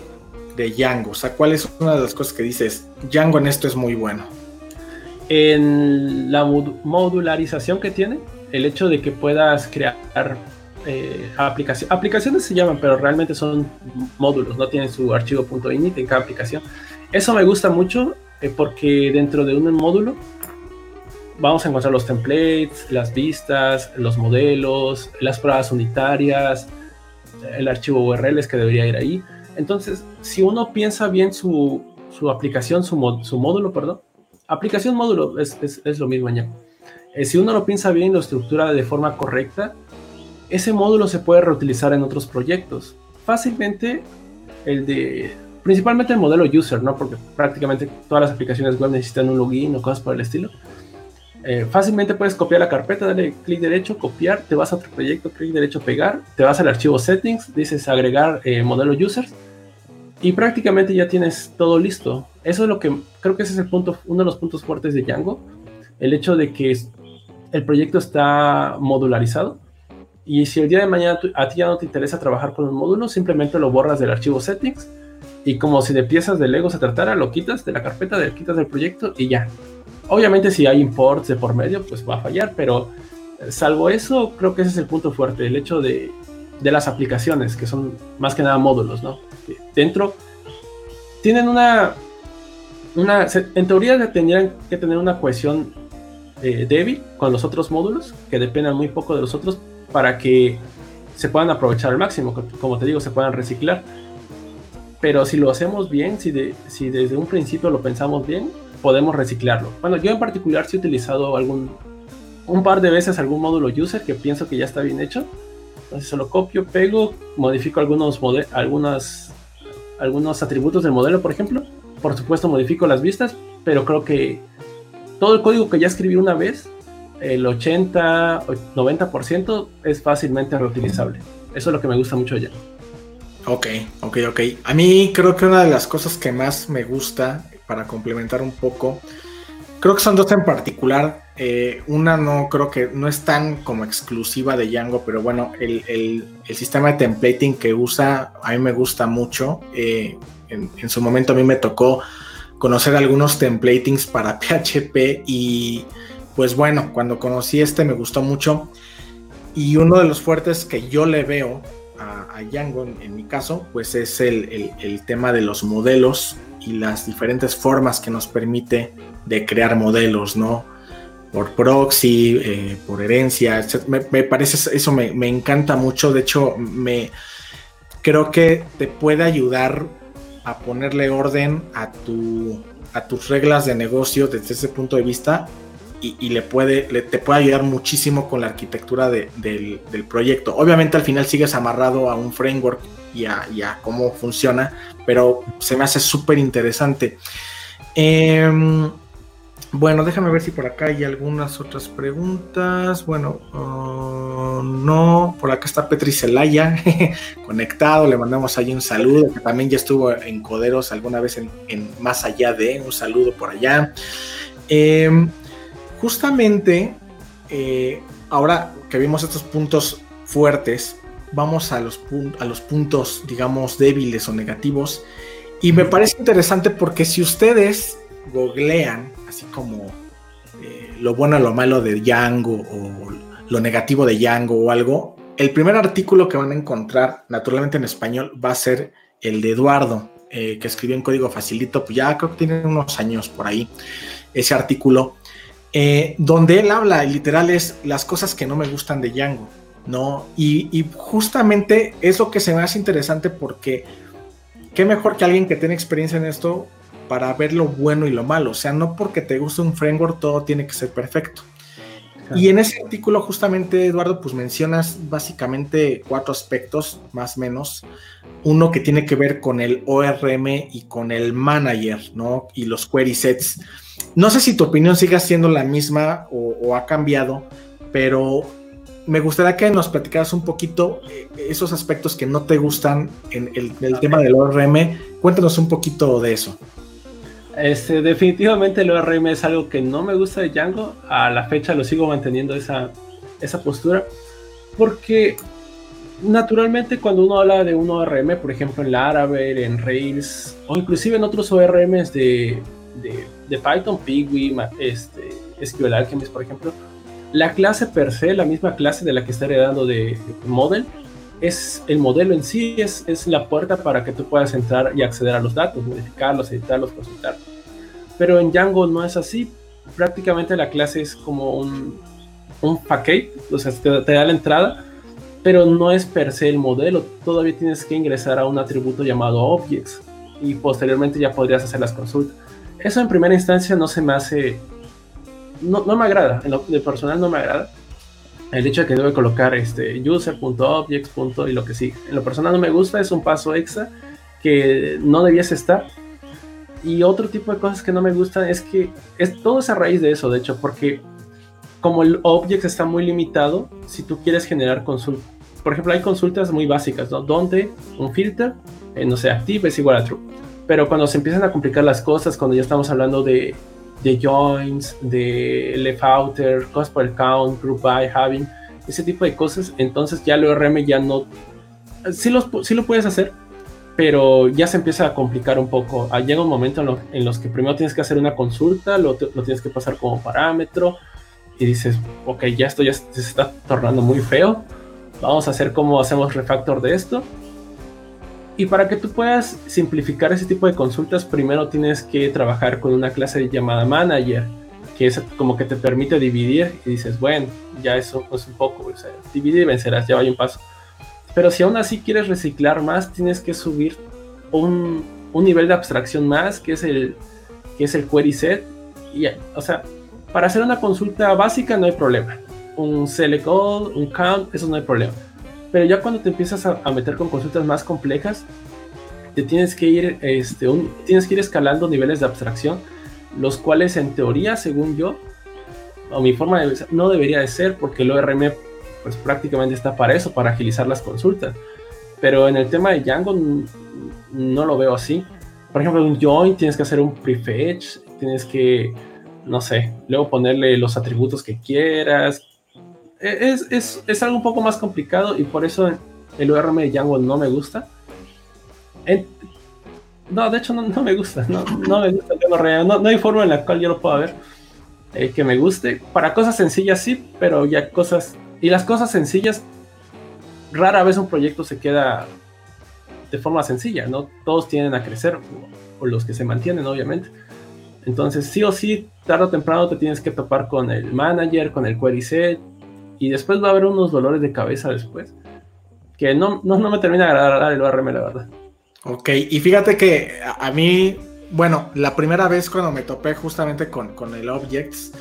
Django? O sea, ¿cuál es una de las cosas que dices, Django en esto es muy bueno? En la modularización que tiene, el hecho de que puedas crear eh, aplicaciones, aplicaciones se llaman, pero realmente son módulos, no tienen su archivo en cada aplicación. Eso me gusta mucho eh, porque dentro de un módulo vamos a encontrar los templates, las vistas, los modelos, las pruebas unitarias. el archivo URL es que debería ir ahí. Entonces, si uno piensa bien su, su aplicación, su, su, módulo, perdón, aplicación módulo es, es, es lo mismo ya. Eh, si uno lo piensa bien y lo estructura de forma correcta, ese módulo se puede reutilizar en otros proyectos. Fácilmente el de, principalmente el modelo user, ¿no? Porque prácticamente todas las aplicaciones web necesitan un login o cosas por el estilo. Eh, fácilmente puedes copiar la carpeta, darle clic derecho, copiar, te vas a otro proyecto, clic derecho, pegar, te vas al archivo settings, dices agregar eh, modelo users y prácticamente ya tienes todo listo. Eso es lo que creo que ese es el punto, uno de los puntos fuertes de Django, el hecho de que el proyecto está modularizado y si el día de mañana a ti ya no te interesa trabajar con un módulo, simplemente lo borras del archivo settings y como si de piezas de Lego se tratara, lo quitas de la carpeta, lo quitas del proyecto y ya, Obviamente si hay imports de por medio, pues va a fallar, pero eh, salvo eso, creo que ese es el punto fuerte, el hecho de, de las aplicaciones, que son más que nada módulos, ¿no? dentro tienen una, una, en teoría tendrían que tener una cohesión eh, débil con los otros módulos, que dependan muy poco de los otros, para que se puedan aprovechar al máximo, como te digo, se puedan reciclar. Pero si lo hacemos bien, si, de, si desde un principio lo pensamos bien, podemos reciclarlo. Bueno, yo en particular sí he utilizado algún un par de veces algún módulo user que pienso que ya está bien hecho. Entonces se lo copio, pego, modifico algunos, algunas, algunos atributos del modelo, por ejemplo. Por supuesto, modifico las vistas, pero creo que todo el código que ya escribí una vez, el 80, 90% es fácilmente reutilizable. Eso es lo que me gusta mucho ya. Ok, ok, ok. A mí creo que una de las cosas que más me gusta para complementar un poco. Creo que son dos en particular. Eh, una no creo que no es tan como exclusiva de Django, pero bueno, el, sistema de templating que usa a mí me gusta mucho. Eh, en, su momento a mí me tocó conocer algunos templatings para [laughs] PHP y pues bueno, cuando conocí este me gustó mucho. Y uno de los fuertes que yo le veo a, Django en, mi caso, pues es el, el tema de los modelos y las diferentes formas que nos permite de crear modelos, ¿no? Por proxy, eh, por herencia, me, parece, eso me, encanta mucho, de hecho, me creo que te puede ayudar a ponerle orden a, tu, a tus reglas de negocio desde ese punto de vista y, le puede, te puede ayudar muchísimo con la arquitectura del, del, proyecto. Obviamente al final sigues amarrado a un framework y a, cómo funciona, pero se me hace súper interesante. Em, bueno, déjame ver si por acá hay algunas otras preguntas. Bueno, uh, no, por acá está Petri Celaya [laughs] conectado. Le mandamos ahí un saludo, que también ya estuvo en Coderos alguna vez en, más allá de. Un saludo por allá. Em, justamente, eh, ahora que vimos estos puntos fuertes, vamos a los, a los puntos, digamos, débiles o negativos. Y me parece interesante porque si ustedes googlean, así como eh, lo bueno o lo malo de Django o lo negativo de Django o algo, el primer artículo que van a encontrar, naturalmente en español, va a ser el de Eduardo, eh, que escribió en código facilito, pues ya creo que tiene unos años por ahí, ese artículo, eh, donde él habla, literal, es las cosas que no me gustan de Django. ¿No? Y, justamente es lo que se me hace interesante porque qué mejor que alguien que tiene experiencia en esto para ver lo bueno y lo malo. O sea, no porque te guste un framework todo tiene que ser perfecto. Y en ese artículo justamente, Eduardo, pues mencionas básicamente cuatro aspectos, más o menos. Uno que tiene que ver con el ORM y con el manager, ¿no? Y los query sets. No sé si tu opinión sigue siendo la misma o, o ha cambiado, pero me gustaría que nos platicaras un poquito eh, esos aspectos que no te gustan en el, tema del ORM. Cuéntanos un poquito de eso. Este, definitivamente el ORM es algo que no me gusta de Django. A la fecha lo sigo manteniendo esa, esa postura. Porque naturalmente cuando uno habla de un ORM, por ejemplo en Laravel, en Rails, o inclusive en otros ORMs de, de, Python, Pigui, este, SQL Alchemist, por ejemplo, la clase per se, la misma clase de la que está heredando de, Model, es el modelo en sí, es, la puerta para que tú puedas entrar y acceder a los datos, modificarlos, editarlos, consultar. Pero en Django no es así. Prácticamente la clase es como un, un paquete, o sea, te, da la entrada pero no es per se el modelo, todavía tienes que ingresar a un atributo llamado objects y posteriormente ya podrías hacer las consultas. Eso en primera instancia no se me hace, no, no me agrada, en de personal no me agrada. El hecho de que debe colocar este user.objects. y lo que sigue. En lo personal no me gusta, es un paso extra que no debiese estar. Y otro tipo de cosas que no me gustan es que es todo es a raíz de eso, de hecho, porque como el object está muy limitado, si tú quieres generar consultas, por ejemplo, hay consultas muy básicas, ¿no? Donde un filter, eh, no sé, active es igual a true. Pero cuando se empiezan a complicar las cosas, cuando ya estamos hablando de, de joins, de left outer, cosas por el count, group by, having, ese tipo de cosas, entonces ya el ORM ya no... Sí, los, sí lo puedes hacer, pero ya se empieza a complicar un poco. Ah, llega un momento en, en los que primero tienes que hacer una consulta, lo, lo, tienes que pasar como parámetro y dices, ok, ya esto ya se está tornando muy feo. Vamos a hacer cómo hacemos refactor de esto. Y para que tú puedas simplificar ese tipo de consultas, primero tienes que trabajar con una clase llamada manager, que es como que te permite dividir y dices, bueno, ya eso es un poco, o sea, divide y vencerás, ya vaya un paso. Pero si aún así quieres reciclar más, tienes que subir un, un nivel de abstracción más, que es el, que es el query set. Y, o sea, para hacer una consulta básica no hay problema. Un select all, un count, eso no hay problema. Pero ya cuando te empiezas a, meter con consultas más complejas, te tienes que ir, este, tienes que ir escalando niveles de abstracción, los cuales en teoría, según yo, o mi forma de pensar, no debería de ser, porque el ORM pues prácticamente está para eso, para agilizar las consultas. Pero en el tema de Django no lo veo así. Por ejemplo, un join tienes que hacer un prefetch, tienes que, no sé, luego ponerle los atributos que quieras. Es, es, es algo un poco más complicado y por eso el ORM de Django no me gusta. no, de hecho no, me gusta, no, no me gusta no, no, hay forma en la cual yo lo pueda ver eh, que me guste. Para cosas sencillas sí, pero ya cosas y las cosas sencillas, rara vez un proyecto se queda de forma sencilla, ¿no? Todos tienden a crecer, o los que se mantienen, obviamente. Entonces, sí o sí, tarde o temprano te tienes que topar con el manager, con el query set, y después va a haber unos dolores de cabeza después, que no, no, me termina de agradar el ORM, la verdad. Ok, y fíjate que a, mí, bueno, la primera vez cuando me topé justamente con, con el Objects,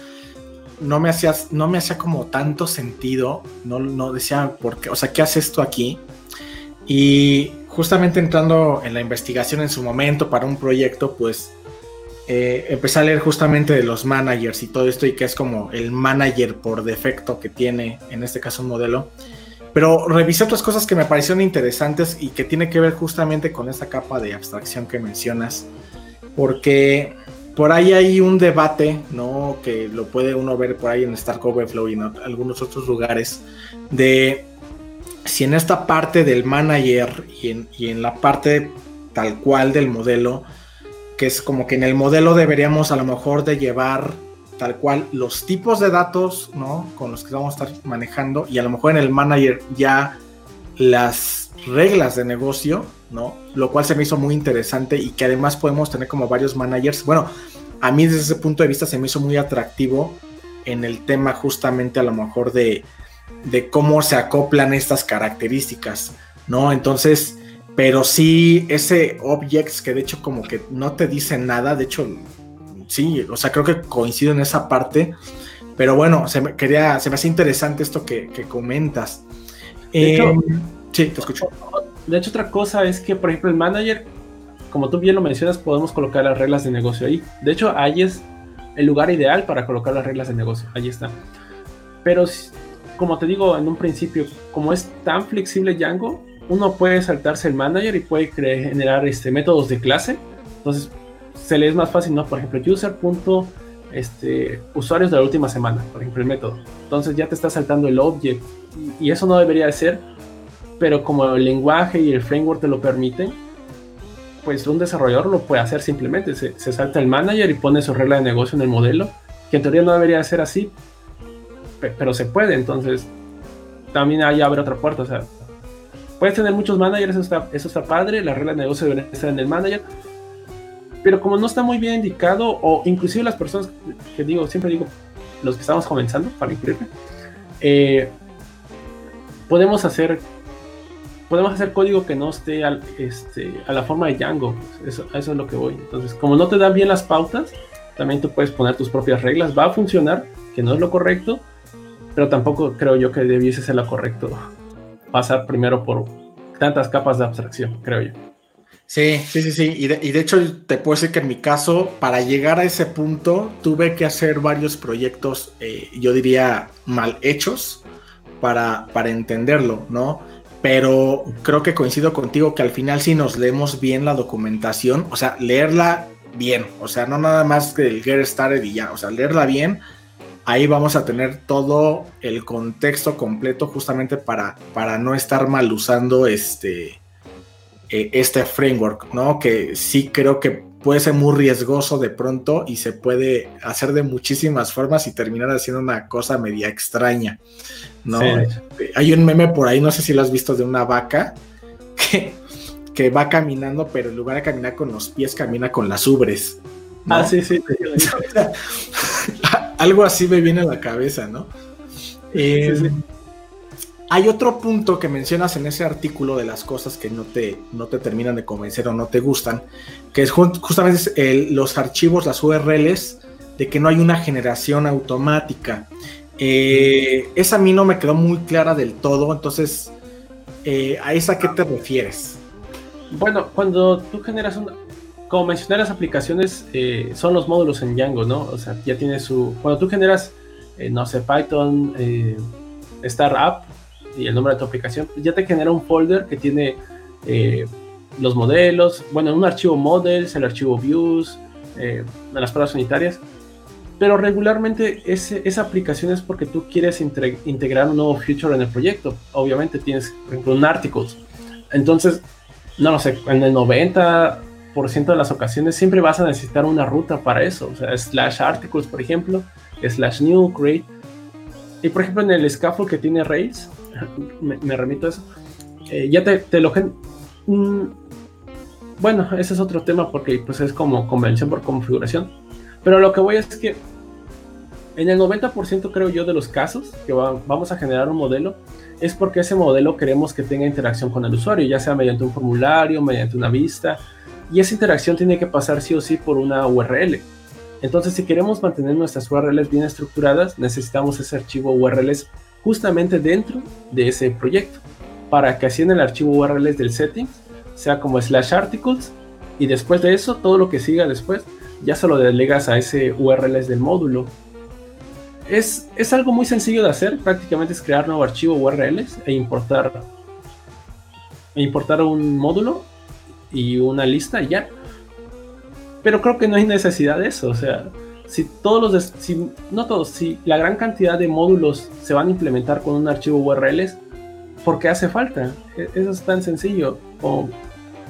no me hacía, no me hacía como tanto sentido, no, no decía, ¿por qué? O sea, ¿qué hace esto aquí? Y justamente entrando en la investigación en su momento para un proyecto, pues eh, empecé a leer justamente de los managers y todo esto y que es como el manager por defecto que tiene, en este caso un modelo. Pero revisé otras cosas que me parecieron interesantes y que tiene que ver justamente con esa capa de abstracción que mencionas. Porque por ahí hay un debate, ¿no? Que lo puede uno ver por ahí en Stark Overflow y en algunos otros lugares, de si en esta parte del manager y en, y en, la parte tal cual del modelo, que es como que en el modelo deberíamos a lo mejor de llevar tal cual los tipos de datos, ¿no? Con los que vamos a estar manejando y a lo mejor en el manager ya las reglas de negocio, ¿no? Lo cual se me hizo muy interesante y que además podemos tener como varios managers. Bueno, a mí desde ese punto de vista se me hizo muy atractivo en el tema justamente a lo mejor de, de cómo se acoplan estas características, ¿no? Entonces, pero sí, ese objects que de hecho como que no te dice nada, de hecho, sí, o sea, creo que coincido en esa parte, pero bueno, se me, quería, se me hace interesante esto que, comentas. De hecho, em, sí, te escucho de hecho, otra cosa es que, por ejemplo, el manager, como tú bien lo mencionas, podemos colocar las reglas de negocio ahí. De hecho, ahí es el lugar ideal para colocar las reglas de negocio. Ahí está. Pero, como te digo en un principio, como es tan flexible Django, uno puede saltarse el manager y puede generar este, métodos de clase. Entonces, se le es más fácil, ¿no? Por ejemplo, user. Este, usuarios de la última semana, por ejemplo, el método. Entonces ya te está saltando el object y eso no debería de ser pero como el lenguaje y el framework te lo permiten, pues un desarrollador lo puede hacer simplemente. Se, salta el manager y pone su regla de negocio en el modelo, que en teoría no debería ser así, pero se puede. Entonces, también ahí abre otra puerta. O sea, puedes tener muchos managers, eso está, eso está padre, la regla de negocio debe estar en el manager. Pero como no está muy bien indicado, o inclusive las personas que digo, siempre digo, los que estamos comenzando, para incluirme, eh, podemos hacer podemos hacer código que no esté este, a la forma de Django. Eso, eso es lo que voy. Entonces, como no te dan bien las pautas, también tú puedes poner tus propias reglas. Va a funcionar, que no es lo correcto, pero tampoco creo yo que debiese ser lo correcto pasar primero por tantas capas de abstracción, creo yo. Sí, sí, sí, sí. Y de, hecho te puedo decir que en mi caso, para llegar a ese punto, tuve que hacer varios proyectos, eh, yo diría, mal hechos para, para entenderlo, ¿no? Pero creo que coincido contigo que al final si nos leemos bien la documentación, o sea, leerla bien, o sea, no nada más que el get started y ya, o sea, leerla bien, ahí vamos a tener todo el contexto completo justamente para, para no estar mal usando este, e, este framework, ¿no? Que sí creo que puede ser muy riesgoso de pronto y se puede hacer de muchísimas formas y terminar haciendo una cosa media extraña, ¿no? Hay un meme por ahí, no sé si lo has visto, de una vaca que, que va caminando, pero en lugar de caminar con los pies, camina con las ubres. Ah, sí, sí. [laughs] Algo así me viene a la cabeza, ¿no? Eh, hay otro punto que mencionas en ese artículo de las cosas que no te, no te terminan de convencer o no te gustan, que es justamente los archivos, las URLs, de que no hay una generación automática. Eh, esa a mí no me quedó muy clara del todo, entonces, eh, ¿a esa qué te refieres? Bueno, cuando tú generas un... Como mencioné, las aplicaciones eh, son los módulos en Django, ¿no? O sea, ya tiene su... Cuando tú generas, no sé, Python, Startup, y el nombre de tu aplicación, ya te genera un folder que tiene eh, los modelos, bueno, un archivo models, el archivo views, eh, las pruebas unitarias, pero regularmente ese, esa aplicación es porque tú quieres integrar un nuevo feature en el proyecto. Obviamente tienes, por ejemplo, un articles. Entonces, no lo sé, en el 90% de las ocasiones siempre vas a necesitar una ruta para eso. O sea, slash articles, por ejemplo, slash new, create. Y por ejemplo, en el scaffold que tiene Rails, [laughs] me, remito a eso. Eh, ya te, te lo mm, bueno, ese es otro tema porque pues es como convención por configuración. Pero lo que voy es que en el 90% creo yo de los casos que vamos a generar un modelo es porque ese modelo queremos que tenga interacción con el usuario, ya sea mediante un formulario, mediante una vista, y esa interacción tiene que pasar sí o sí por una URL. Entonces, si queremos mantener nuestras URLs bien estructuradas, necesitamos ese archivo URLs justamente dentro de ese proyecto para que así en el archivo URL del settings sea como slash articles y después de eso todo lo que siga después ya se lo delegas a ese URL del módulo. Es, es algo muy sencillo de hacer, prácticamente es crear nuevo archivo URLs e importar, e importar un módulo y una lista y ya. Pero creo que no hay necesidad de eso, o sea, si todos los, si, no todos, si la gran cantidad de módulos se van a implementar con un archivo URLs, ¿por qué hace falta? E, eso es tan sencillo como,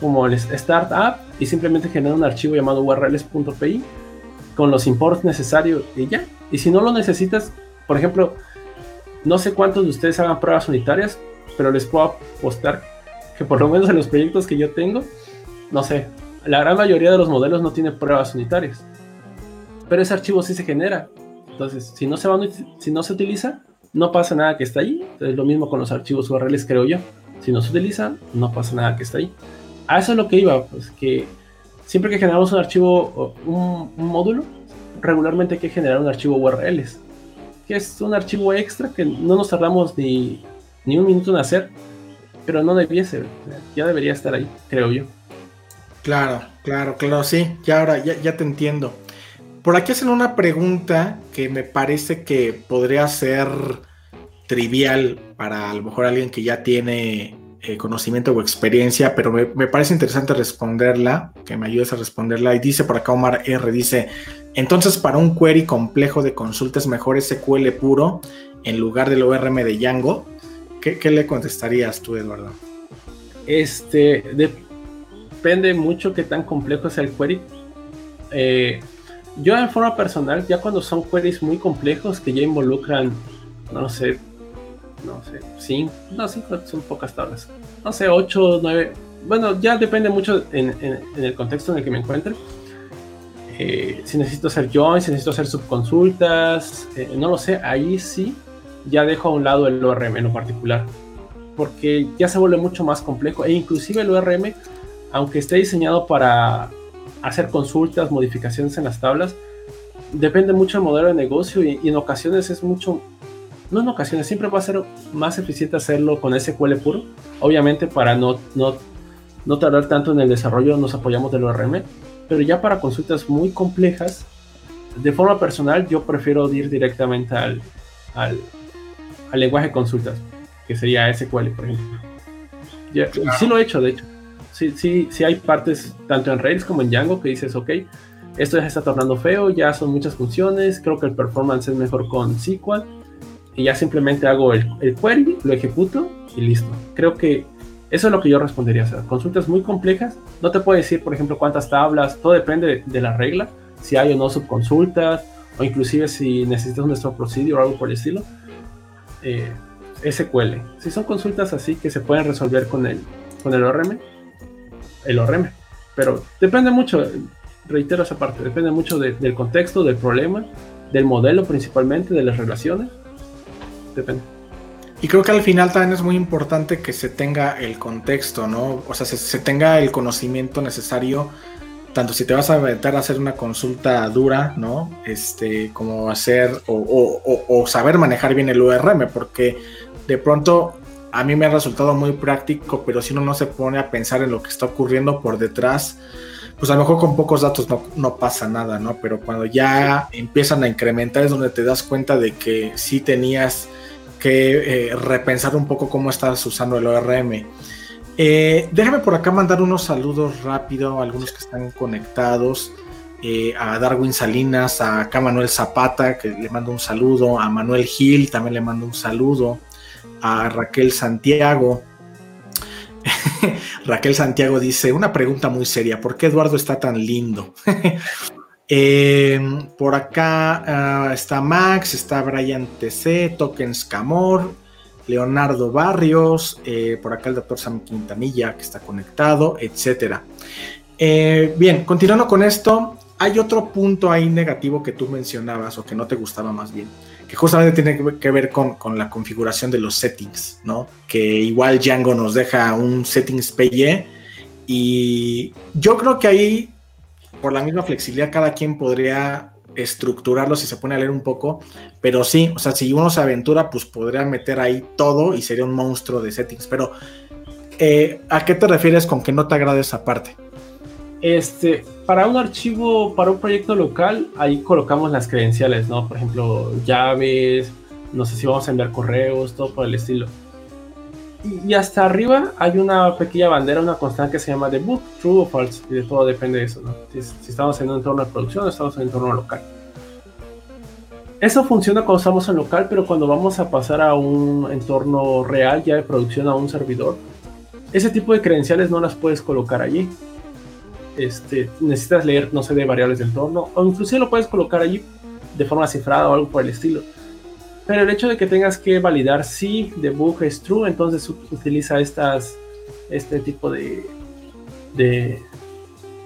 como el startup y simplemente genera un archivo llamado urls.py con los imports necesarios y ya. Y si no lo necesitas, por ejemplo, no sé cuántos de ustedes hagan pruebas unitarias, pero les puedo apostar que por lo menos en los proyectos que yo tengo, no sé, la gran mayoría de los modelos no tienen pruebas unitarias pero ese archivo sí se genera. Entonces, si no se, va, si no se utiliza, no pasa nada que está ahí. Es lo mismo con los archivos URLs, creo yo. Si no se utiliza, no pasa nada que está ahí. A eso es lo que iba, pues que siempre que generamos un archivo, un, un módulo, regularmente hay que generar un archivo URLs, que es un archivo extra que no nos tardamos ni, ni un minuto en hacer, pero no debiese, ya debería estar ahí, creo yo. Claro, claro, claro, sí, ya ahora ya, ya te entiendo. Por aquí hacen una pregunta que me parece que podría ser trivial para a lo mejor alguien que ya tiene eh, conocimiento o experiencia, pero me, parece interesante responderla, que me ayudes a responderla. Y dice por acá Omar R, dice, entonces para un query complejo de consulta es mejor SQL puro en lugar del ORM de Django. ¿Qué, qué le contestarías tú, Eduardo? Este, depende mucho qué tan complejo es el query. Eh, yo en forma personal, ya cuando son queries muy complejos que ya involucran, no sé, no sé, 5, no, 5 son pocas tablas, no sé, 8, 9, bueno, ya depende mucho en, el contexto en el que me encuentre. Eh, si necesito hacer joins, si necesito hacer subconsultas, eh, no lo sé, ahí sí ya dejo a un lado el ORM en lo particular. porque ya se vuelve mucho más complejo e inclusive el ORM, aunque esté diseñado para hacer consultas, modificaciones en las tablas, depende mucho del modelo de negocio y, en ocasiones es mucho, no en ocasiones, siempre va a ser más eficiente hacerlo con SQL puro. Obviamente para no, no, no tardar tanto en el desarrollo nos apoyamos del ORM, pero ya para consultas muy complejas, de forma personal yo prefiero ir directamente al, al, lenguaje de consultas, que sería SQL, por ejemplo. Sí lo he hecho, de hecho. Sí, sí, sí hay partes tanto en Rails como en Django que dices, ok, esto ya se está tornando feo, ya son muchas funciones, creo que el performance es mejor con SQL y ya simplemente hago el, query, lo ejecuto y listo. Creo que eso es lo que yo respondería. O sea, consultas muy complejas, no te puedo decir, por ejemplo, cuántas tablas, todo depende de, la regla, si hay o no subconsultas, o inclusive si necesitas stop procedure o algo por el estilo. Eh, SQL. Si son consultas así que se pueden resolver con el, con el ORM, el ORM. Pero depende mucho reitero esa parte, depende mucho del contexto, del problema, del modelo principalmente, de las relaciones. Depende. Y creo que al final también es muy importante que se tenga el contexto, ¿no? O sea, se, tenga el conocimiento necesario, tanto si te vas a meter a hacer una consulta dura, ¿no? Este, como hacer o, o saber manejar bien el URM, porque de pronto a mí me ha resultado muy práctico, pero si uno no se pone a pensar en lo que está ocurriendo por detrás, pues a lo mejor con pocos datos no, pasa nada, ¿no? Pero cuando ya empiezan a incrementar es donde te das cuenta de que sí tenías que eh, repensar un poco cómo estás usando el ORM. Eh, déjame por acá mandar unos saludos rápido a algunos que están conectados. Eh, a Darwin Salinas, a acá Manuel Zapata, que le mando un saludo, a Manuel Gil también le mando un saludo, a Raquel Santiago, [laughs] Raquel Santiago dice, una pregunta muy seria, ¿por qué Eduardo está tan lindo? [laughs] Em, por acá ah, está Max, está Brian TC, Tokens Camor, Leonardo Barrios, eh, por acá el doctor Sam Quintanilla que está conectado, etc. Eh, bien, continuando con esto, hay otro punto ahí negativo que tú mencionabas o que no te gustaba más bien que justamente tiene que ver con, la configuración de los settings, ¿no? Que igual Django nos deja un settings PY y yo creo que ahí, por la misma flexibilidad, cada quien podría estructurarlo si se pone a leer un poco, pero sí, o sea, si uno se aventura, pues podría meter ahí todo y sería un monstruo de settings, pero eh, ¿a qué te refieres con que no te agrada esa parte? Este, para un archivo, para un proyecto local, ahí colocamos las credenciales, ¿no? Por ejemplo, llaves, no sé si vamos a enviar correos, todo por el estilo. Y, hasta arriba hay una pequeña bandera, una constante que se llama debug, true o false, y de todo depende de eso, ¿no? Si, estamos en un entorno de producción o estamos en un entorno local. Eso funciona cuando estamos en local, pero cuando vamos a pasar a un entorno real, ya de producción a un servidor, ese tipo de credenciales no las puedes colocar allí este, necesitas leer, no sé, de variables del entorno, o inclusive lo puedes colocar allí de forma cifrada o algo por el estilo. Pero el hecho de que tengas que validar si debug es true, entonces utiliza estas, este tipo de, de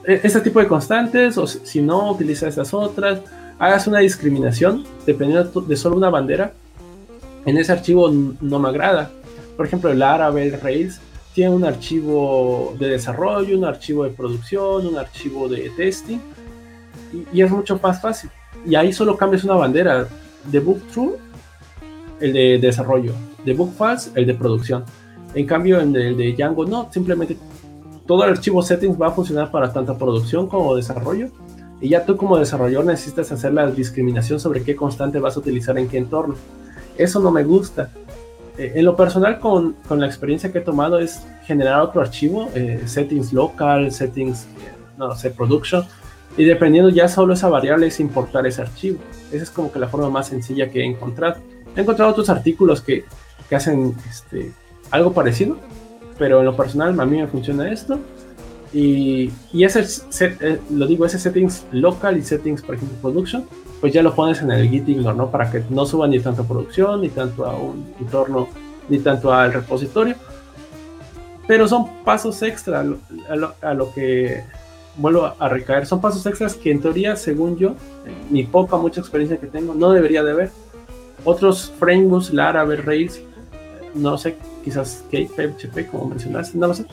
e, este tipo de constantes, o si no, utiliza estas otras. Hagas una discriminación dependiendo de solo una bandera. En ese archivo no me agrada. Por ejemplo, el árabe, el Rails, tiene un archivo de desarrollo, un archivo de producción, un archivo de testing y, es mucho más fácil. Y ahí solo cambias una bandera, debug true, el de desarrollo, debug false, el de producción. En cambio, en el de Django no, simplemente todo el archivo settings va a funcionar para tanto producción como desarrollo. Y ya tú como desarrollador necesitas hacer la discriminación sobre qué constante vas a utilizar en qué entorno. Eso no me gusta. Eh, en lo personal, con, con, la experiencia que he tomado, es generar otro archivo, eh, settings local, settings, eh, no sé, production, y dependiendo ya solo esa variable es importar ese archivo. Esa es como que la forma más sencilla que he encontrado. He encontrado otros artículos que, que hacen este, algo parecido, pero en lo personal a mí me funciona esto. Y, y ese, set, lo digo, ese settings local y settings, por ejemplo, production, pues ya lo pones en el Git ignore, ¿no? Para que no suba ni tanto a producción, ni tanto a un entorno, ni tanto al repositorio. Pero son pasos extra a lo, que vuelvo a recaer. Son pasos extras que en teoría, según yo, mi poca, mucha experiencia que tengo, no debería de haber. Otros frameworks, Laravel, Rails, no sé, quizás Cape, PHP, como mencionaste, no lo sé,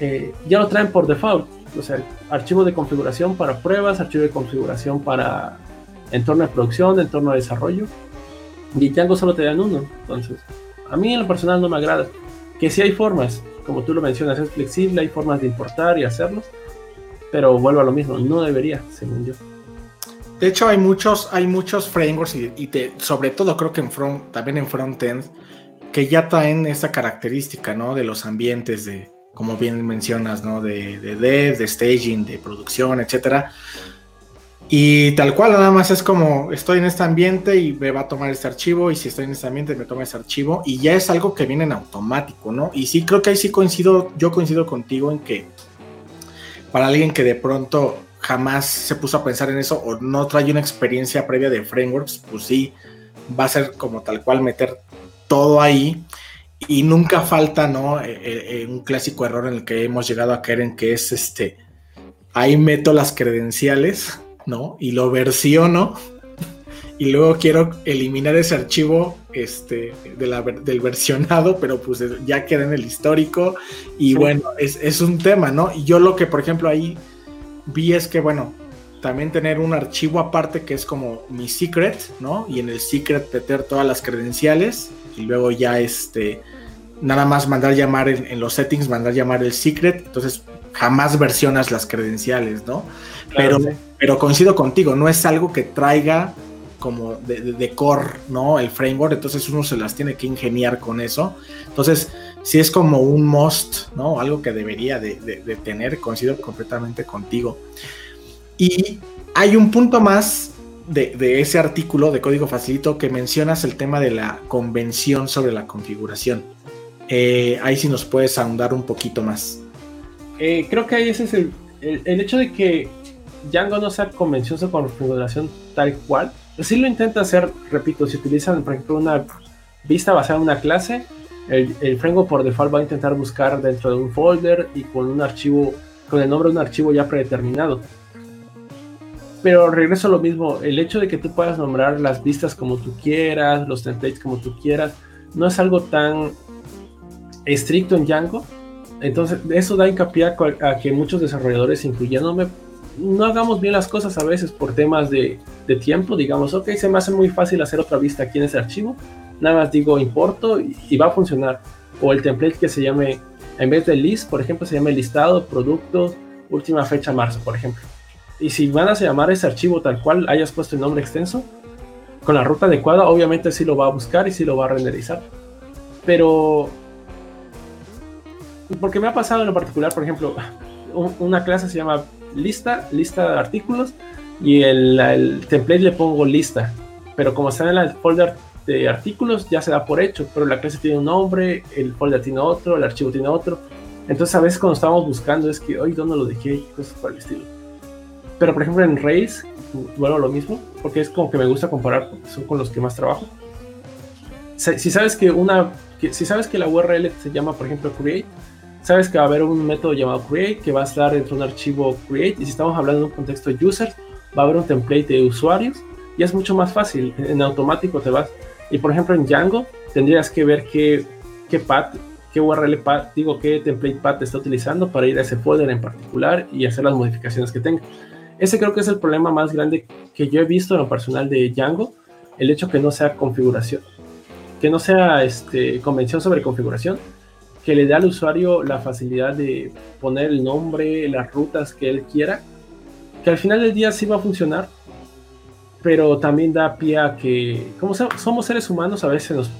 eh, ya lo traen por default. O sea, archivo de configuración para pruebas, archivo de configuración para entorno de producción, entorno de desarrollo. Y Django solo te dan uno. Entonces, a mí en lo personal no me agrada. Que si hay formas, como tú lo mencionas, es flexible, hay formas de importar y hacerlo. Pero vuelvo a lo mismo, no debería, según yo. De hecho, hay muchos, hay muchos frameworks y, sobre todo creo que en front, también en frontend, que ya traen esa característica, ¿no? De los ambientes de, como bien mencionas, ¿no? De, de dev, de staging, de producción, etcétera. Y tal cual, nada más es como estoy en este ambiente y me va a tomar este archivo, y si estoy en este ambiente me toma ese archivo, y ya es algo que viene en automático, ¿no? Y sí, creo que ahí sí coincido, yo coincido contigo en que para alguien que de pronto jamás se puso a pensar en eso o no trae una experiencia previa de frameworks, pues sí, va a ser como tal cual meter todo ahí y nunca falta, ¿no? Eh, eh, un clásico error en el que hemos llegado a caer en que es este, ahí meto las credenciales, ¿no? Y lo versiono y luego quiero eliminar ese archivo este, del versionado, pero pues ya queda en el histórico y bueno, es, es un tema, ¿no? Y yo lo que, por ejemplo, ahí vi es que, bueno, también tener un archivo aparte que es como mi secret, ¿no? Y en el secret meter todas las credenciales y luego ya este, nada más mandar llamar en, los settings, mandar llamar el secret, entonces jamás versionas las credenciales, ¿no? pero, pero coincido contigo, no es algo que traiga como de, core, ¿no? El framework, entonces uno se las tiene que ingeniar con eso. Entonces, si es como un must, ¿no? Algo que debería de, de, tener, coincido completamente contigo. Y hay un punto más de, ese artículo de código facilito que mencionas el tema de la convención sobre la configuración. Eh, ahí sí nos puedes ahondar un poquito más. Eh, creo que ahí ese es el, el, hecho de que Django no sea convención sobre configuración tal cual. Sí lo intenta hacer, repito, si utilizan, por ejemplo, una vista basada en una clase, el, el por default va a intentar buscar dentro de un folder y con un archivo, con el nombre de un archivo ya predeterminado. Pero regreso a lo mismo, el hecho de que tú puedas nombrar las vistas como tú quieras, los templates como tú quieras, no es algo tan estricto en Django. Entonces, eso da hincapié a, que muchos desarrolladores, incluyéndome, no hagamos bien las cosas a veces por temas de, tiempo. Digamos, ok, se me hace muy fácil hacer otra vista aquí en ese archivo. Nada más digo importo y, va a funcionar. O el template que se llame, en vez de list, por ejemplo, se llame listado, producto, última fecha marzo, por ejemplo. Y si van a llamar ese archivo tal cual, hayas puesto el nombre extenso, con la ruta adecuada, obviamente sí lo va a buscar y sí lo va a renderizar. Pero porque me ha pasado en lo particular, por ejemplo, [laughs] una clase se llama lista, lista de artículos, y el, el template le pongo lista, pero como está en el folder de artículos, ya se da por hecho, pero la clase tiene un nombre, el folder tiene otro, el archivo tiene otro. Entonces a veces cuando estamos buscando es que, hoy ¿dónde lo dejé? Cosas por el estilo. Pero por ejemplo en Rails, bueno, lo mismo, porque es como que me gusta comparar, son con los que más trabajo. Si sabes que una, si sabes que la URL se llama, por ejemplo, create, sabes que va a haber un método llamado create que va a estar dentro de un archivo create y si estamos hablando de un contexto user va a haber un template de usuarios y es mucho más fácil, en automático te vas. Y por ejemplo en Django tendrías que ver qué, qué path, qué URL path, digo qué template path está utilizando para ir a ese folder en particular y hacer las modificaciones que tenga. Ese creo que es el problema más grande que yo he visto en lo personal de Django, el hecho que no sea configuración, que no sea este, convención sobre configuración, que le da al usuario la facilidad de poner el nombre, las rutas que él quiera, que al final del día sí va a funcionar, pero también da pie a que, como somos seres humanos, a veces nos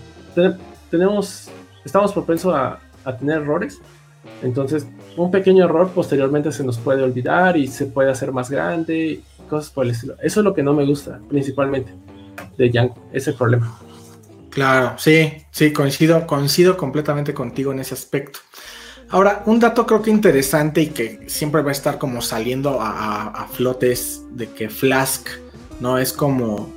tenemos, estamos propensos a, tener errores, entonces un pequeño error posteriormente se nos puede olvidar y se puede hacer más grande, cosas por el estilo. Eso es lo que no me gusta principalmente de Django, ese problema. Claro, sí, sí, coincido, coincido completamente contigo en ese aspecto. Ahora, un dato creo que interesante y que siempre va a estar como saliendo a, flotes de que Flask no es como,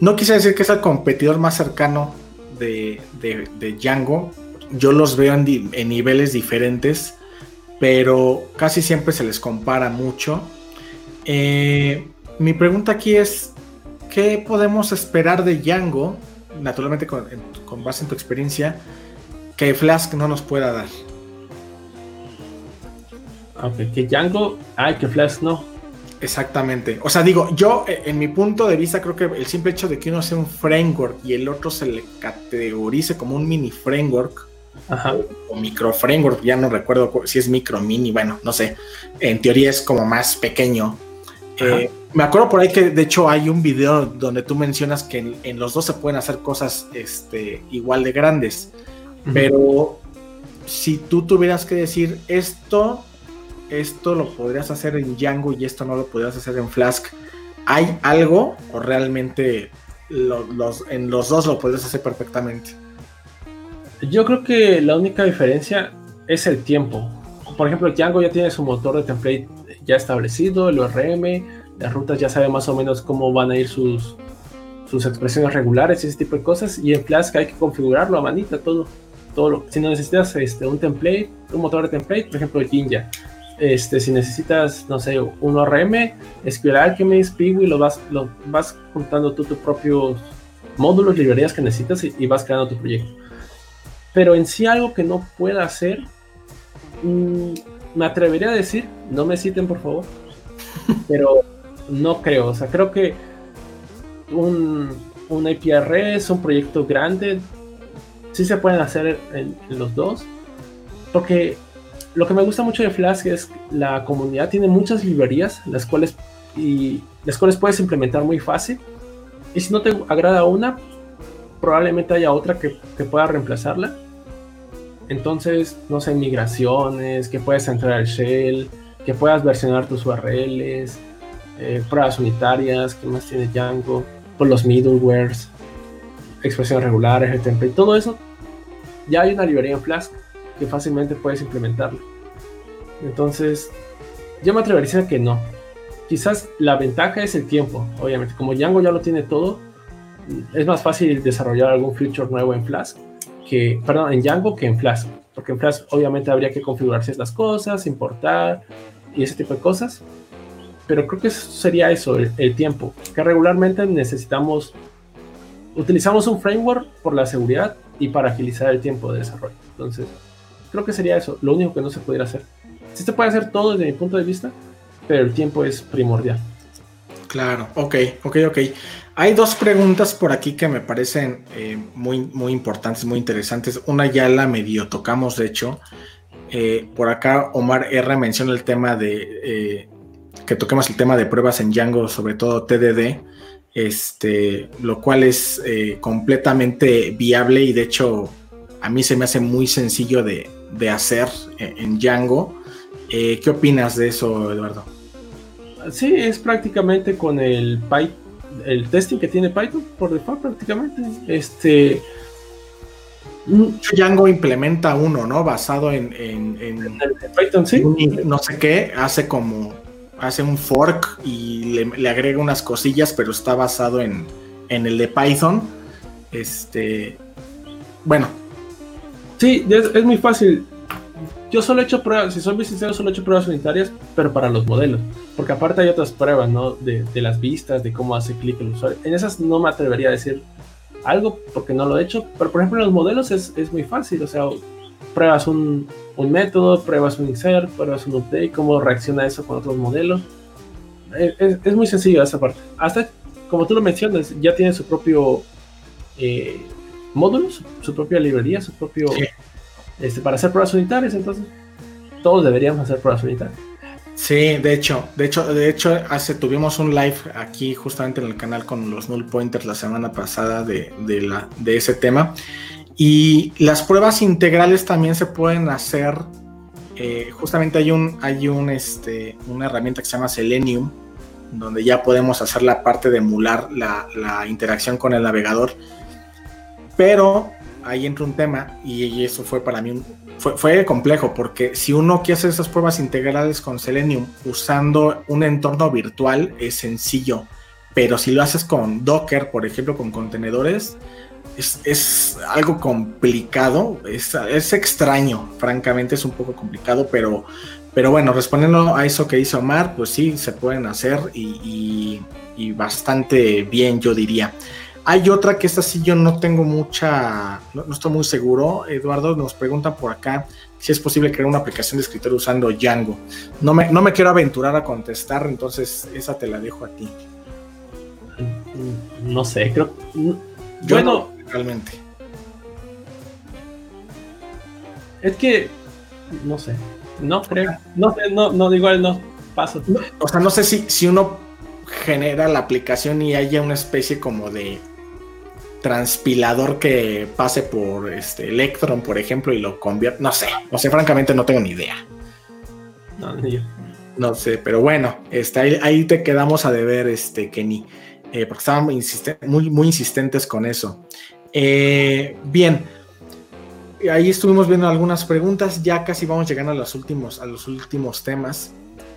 no quise decir que es el competidor más cercano de, de, Django, yo los veo en, en, niveles diferentes, pero casi siempre se les compara mucho. Eh, mi pregunta aquí es, ¿qué podemos esperar de Django naturalmente con, base en tu experiencia, que Flask no nos pueda dar. Ok, que Django, ay, que Flask no. Exactamente. O sea, digo, yo eh, en mi punto de vista creo que el simple hecho de que uno sea un framework y el otro se le categorice como un mini framework O, micro framework, ya no recuerdo si es micro mini, bueno, no sé. En teoría es como más pequeño. Eh, me acuerdo por ahí que de hecho hay un video donde tú mencionas que en, los dos se pueden hacer cosas este, igual de grandes. Pero si tú tuvieras que decir esto esto lo podrías hacer en Django y esto no lo podrías hacer en Flask, ¿hay algo o realmente los, en los dos lo podrías hacer perfectamente? Yo creo que la única diferencia es el tiempo. Por ejemplo, Django ya tiene su motor de template ya establecido, el ORM, las rutas ya sabe más o menos cómo van a ir sus, sus expresiones regulares y ese tipo de cosas. Y en Flask hay que configurarlo a manita, todo. todo si no necesitas este, un template, un motor de template, por ejemplo, Jinja, este, si necesitas, no sé, un ORM, SQL Alchemist, Piwi, lo vas, lo vas juntando tú tus propios módulos, librerías que necesitas y, vas creando tu proyecto. Pero en sí algo que no pueda hacer, mm, me atrevería a decir, no me citen por favor, [laughs] pero no creo, o sea, creo que un, un es un proyecto grande, sí se pueden hacer en los dos, porque lo que me gusta mucho de Flask es la comunidad tiene muchas librerías, las cuales, y, las cuales puedes implementar muy fácil. Y si no te agrada una, probablemente haya otra que, pueda reemplazarla. Entonces, no sé, migraciones, que puedas entrar al shell, que puedas versionar tus URLs, eh, pruebas unitarias, que más tiene Django, por los middlewares, expresiones regulares, el template, todo eso. Ya hay una librería en Flask que fácilmente puedes implementarlo. Entonces, yo me atrevería a decir que no. Quizás la ventaja es el tiempo, obviamente. Como Django ya lo tiene todo, es más fácil desarrollar algún feature nuevo en Flask, que, perdón, en Django que en Flask. Porque en Flask obviamente habría que configurar ciertas cosas, importar y ese tipo de cosas. Pero creo que sería eso, el, el tiempo. Que regularmente necesitamos, utilizamos un framework por la seguridad y para agilizar el tiempo de desarrollo. Entonces, Creo que sería eso, lo único que no se pudiera hacer. Sí se puede hacer todo desde mi punto de vista, pero el tiempo es primordial. Claro, ok, ok, ok. Hay dos preguntas por aquí que me parecen eh, muy, muy importantes, muy interesantes. Una ya la medio tocamos, de hecho. Eh, por acá Omar R menciona el tema de eh, que toquemos el tema de pruebas en Django, sobre todo TDD, este, lo cual es completamente viable y de hecho a mí se me hace muy sencillo de, de hacer en Django. Eh, ¿Qué opinas de eso, Eduardo? Sí, es prácticamente con el Python, el testing que tiene Python por default prácticamente. Este Django implementa uno, ¿no? Basado en, en, Python, sí. no sé qué, hace como hace un fork y le, agrega unas cosillas, pero está basado en, en el de Python. Este, bueno, Sí, es, muy fácil. Yo solo he hecho pruebas, si soy muy sincero, solo he hecho pruebas unitarias, pero para los modelos. Porque aparte hay otras pruebas, ¿no? De, las vistas, de cómo hace clic el usuario. En esas no me atrevería a decir algo porque no lo he hecho. Pero por ejemplo en los modelos es, muy fácil. O sea, pruebas un, método, pruebas un insert, pruebas un update, cómo reacciona eso con otros modelos. Es, muy sencillo esa parte. Hasta, como tú lo mencionas, ya tiene su propio... Eh, módulos, su propia librería, su propio... Este, para hacer pruebas unitarias, entonces todos deberíamos hacer pruebas unitarias. Sí, de hecho, de hecho, de hecho, hace, tuvimos un live aquí justamente en el canal con los null pointers la semana pasada de, la, de ese tema. Y las pruebas integrales también se pueden hacer. Eh, justamente hay un, hay un, este, una herramienta que se llama Selenium, donde ya podemos hacer la parte de emular la, la interacción con el navegador pero ahí entra un tema y eso fue para mí fue, complejo porque si uno quiere hacer esas pruebas integrales con Selenium usando un entorno virtual es sencillo, pero si lo haces con Docker, por ejemplo, con contenedores, es, algo complicado, es, extraño, francamente es un poco complicado, pero, pero bueno, respondiendo a eso que dice Omar, pues sí, se pueden hacer y bastante bien, yo diría. Hay otra que esta sí yo no tengo mucha, no, estoy muy seguro. Eduardo nos pregunta por acá si es posible crear una aplicación de escritorio usando Django. No me, no me quiero aventurar a contestar, entonces esa te la dejo a ti. No sé, creo. Yo bueno, realmente. Es que no sé, no creo, no sé, no, no, igual no paso. o sea, no sé si, si uno genera la aplicación y haya una especie como de transpilador que pase por este Electron, por ejemplo, y lo convierte. No sé, no sé, francamente no tengo ni idea. No, ni yo. No sé, pero bueno, este, ahí, te quedamos a deber, este, Kenny, eh, porque estaban muy, muy insistentes con eso. Eh, bien, ahí estuvimos viendo algunas preguntas, ya casi vamos llegando a los últimos, a los últimos temas.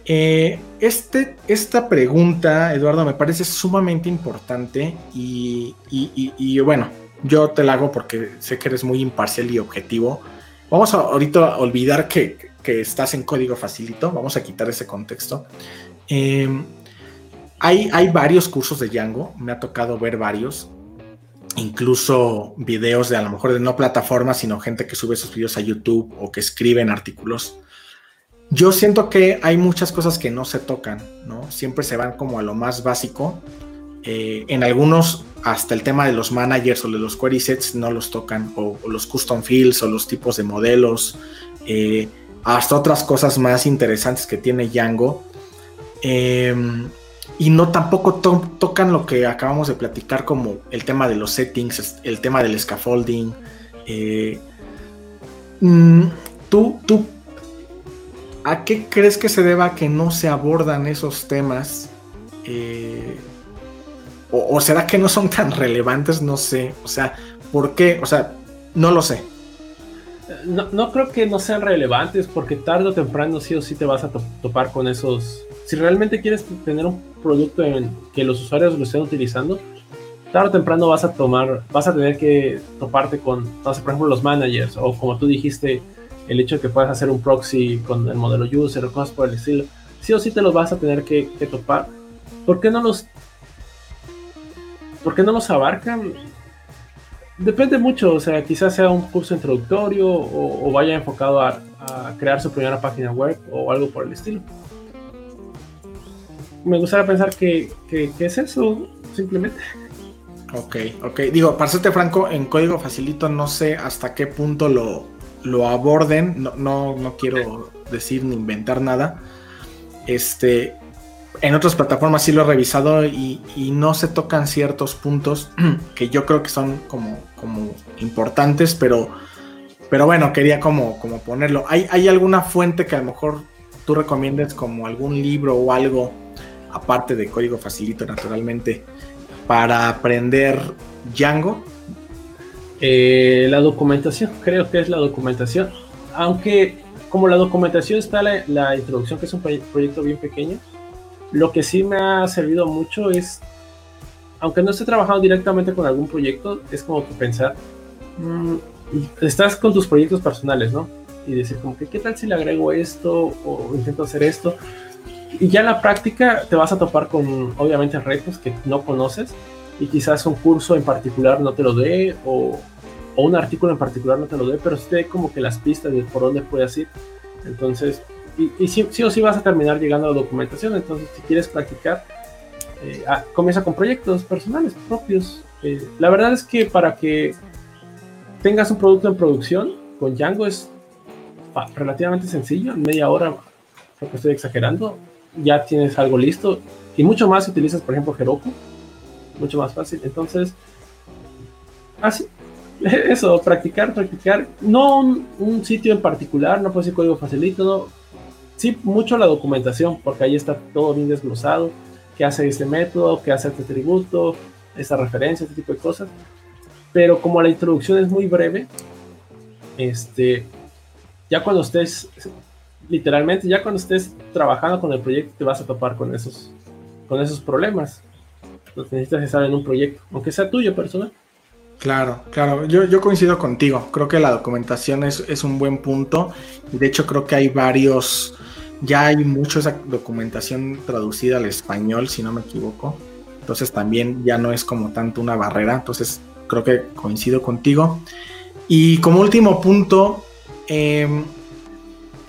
Eh, este, esta pregunta, Eduardo, me parece sumamente importante y, bueno, yo te la hago porque sé que eres muy imparcial y objetivo. Vamos a ahorita olvidar que, estás en código facilito, vamos a quitar ese contexto. Eh, hay, hay varios cursos de Django, me ha tocado ver varios, incluso videos de a lo mejor de no plataformas, sino gente que sube sus videos a YouTube o que escriben artículos yo siento que hay muchas cosas que no se tocan, ¿no? Siempre se van como a lo más básico. Eh, en algunos, hasta el tema de los managers o de los query sets no los tocan, o, los custom fields o los tipos de modelos, eh, hasta otras cosas más interesantes que tiene Django. Em, y no tampoco tocan lo que acabamos de platicar como el tema de los settings, el tema del scaffolding. Eh, mm, tú, tú ¿A qué crees que se deba que no se abordan esos temas? Eh, o, será que no son tan relevantes? No sé. O sea, ¿por qué? O sea, no lo sé. No, creo que no sean relevantes porque tarde o temprano sí o sí te vas a topar con esos. Si realmente quieres tener un producto en que los usuarios lo estén utilizando, tarde o temprano vas a tomar, vas a tener que toparte con, por ejemplo, los managers o como tú dijiste, el hecho de que puedas hacer un proxy con el modelo user o cosas por el estilo, sí o sí te los vas a tener que, topar. ¿Por qué no los, por qué no los abarcan? Depende mucho, o sea, quizás sea un curso introductorio o, vaya enfocado a, crear su primera página web o algo por el estilo. Me gustaría pensar que, que, que es eso, simplemente. Ok, ok. Digo, para serte franco, en código facilito no sé hasta qué punto lo, lo aborden, no, no, quiero decir ni inventar nada. Este, en otras plataformas sí lo he revisado y, no se tocan ciertos puntos [clears throat] que yo creo que son como, como importantes, pero, pero bueno, quería como, como ponerlo. ¿Hay, ¿Hay alguna fuente que a lo mejor tú recomiendes como algún libro o algo, aparte de código facilito naturalmente, para aprender Django? Eh, la documentación, creo que es la documentación. Aunque como la documentación está la, introducción, que es un proyecto bien pequeño, lo que sí me ha servido mucho es, aunque no esté trabajando directamente con algún proyecto, es como que pensar, mm, estás con tus proyectos personales, ¿no? Y decir como que, ¿qué tal si le agrego esto o intento hacer esto? Y ya en la práctica te vas a topar con, obviamente, retos que no conoces y quizás un curso en particular no te lo dé o, o un artículo en particular no te lo dé, pero sí te como que las pistas de por dónde puedes ir. Entonces, y, y sí, o sí vas a terminar llegando a la documentación. Entonces, si quieres practicar, eh, ah, comienza con proyectos personales propios. Eh, la verdad es que para que tengas un producto en producción con Django es relativamente sencillo. En media hora, porque estoy exagerando, ya tienes algo listo. Y mucho más si utilizas, por ejemplo, Heroku. Mucho más fácil. Entonces, así, [laughs] eso, practicar, practicar. No un, sitio en particular, no puede ser código facilito, no. Sí, mucho la documentación, porque ahí está todo bien desglosado. ¿Qué hace este método? ¿Qué hace este tributo? Esta referencia, este tipo de cosas. Pero como la introducción es muy breve, este, ya cuando estés, literalmente, ya cuando estés trabajando con el proyecto, te vas a topar con esos, con esos problemas. necesitas estar en un proyecto, aunque sea tuyo personal. Claro, claro, yo, yo coincido contigo. Creo que la documentación es, un buen punto. De hecho, creo que hay varios, ya hay mucha documentación traducida al español, si no me equivoco. Entonces también ya no es como tanto una barrera. Entonces creo que coincido contigo. Y como último punto, em,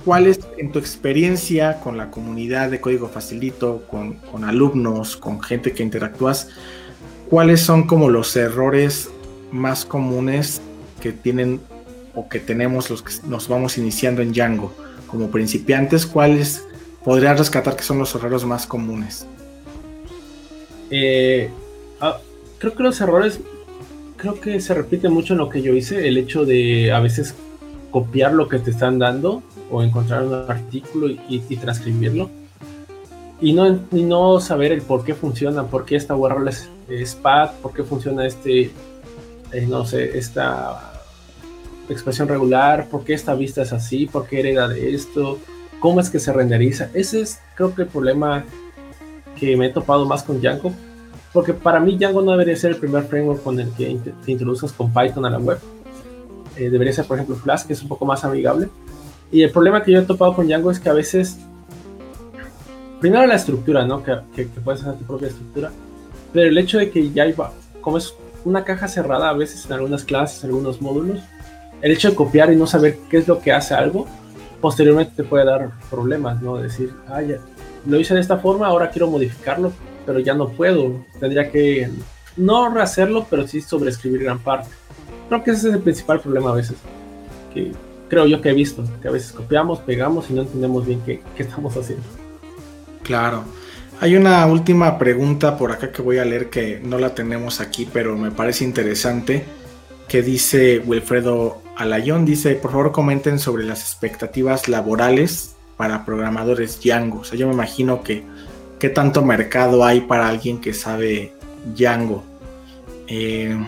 ¿cuál es en tu experiencia con la comunidad de Código Facilito, con, alumnos, con gente que interactúas? ¿Cuáles son como los errores más comunes que tienen o que tenemos los que nos vamos iniciando en Django? Como principiantes, ¿cuáles podrías rescatar que son los errores más comunes? Eh, ah, creo que los errores, creo que se repite mucho en lo que yo hice, el hecho de a veces copiar lo que te están dando o encontrar un artículo y, transcribirlo y no, no saber el por qué funciona, por qué esta URL es, es por qué funciona este, eh, no sé, esta expresión regular, por qué esta vista es así, por qué hereda de esto, cómo es que se renderiza. Ese es creo que el problema que me he topado más con Django, porque para mí Django no debería ser el primer framework con el que te introduzcas con Python a la web. Eh, debería ser, por ejemplo, Flask, que es un poco más amigable. Y el problema que yo he topado con Django es que a veces, primero la estructura, ¿no? Que, que, puedes hacer tu propia estructura, pero el hecho de que ya iba, como es una caja cerrada a veces en algunas clases, en algunos módulos, el hecho de copiar y no saber qué es lo que hace algo, posteriormente te puede dar problemas, ¿no? Decir, ah, ya, lo hice de esta forma, ahora quiero modificarlo, pero ya no puedo. Tendría que no rehacerlo, pero sí sobreescribir gran parte. Creo que ese es el principal problema a veces, que creo yo que he visto, que a veces copiamos, pegamos y no entendemos bien qué, qué estamos haciendo. Claro. Hay una última pregunta por acá que voy a leer que no la tenemos aquí, pero me parece interesante, que dice Wilfredo Alayón, dice, por favor comenten sobre las expectativas laborales para programadores Django. O sea, yo me imagino que qué tanto mercado hay para alguien que sabe Django. Eh,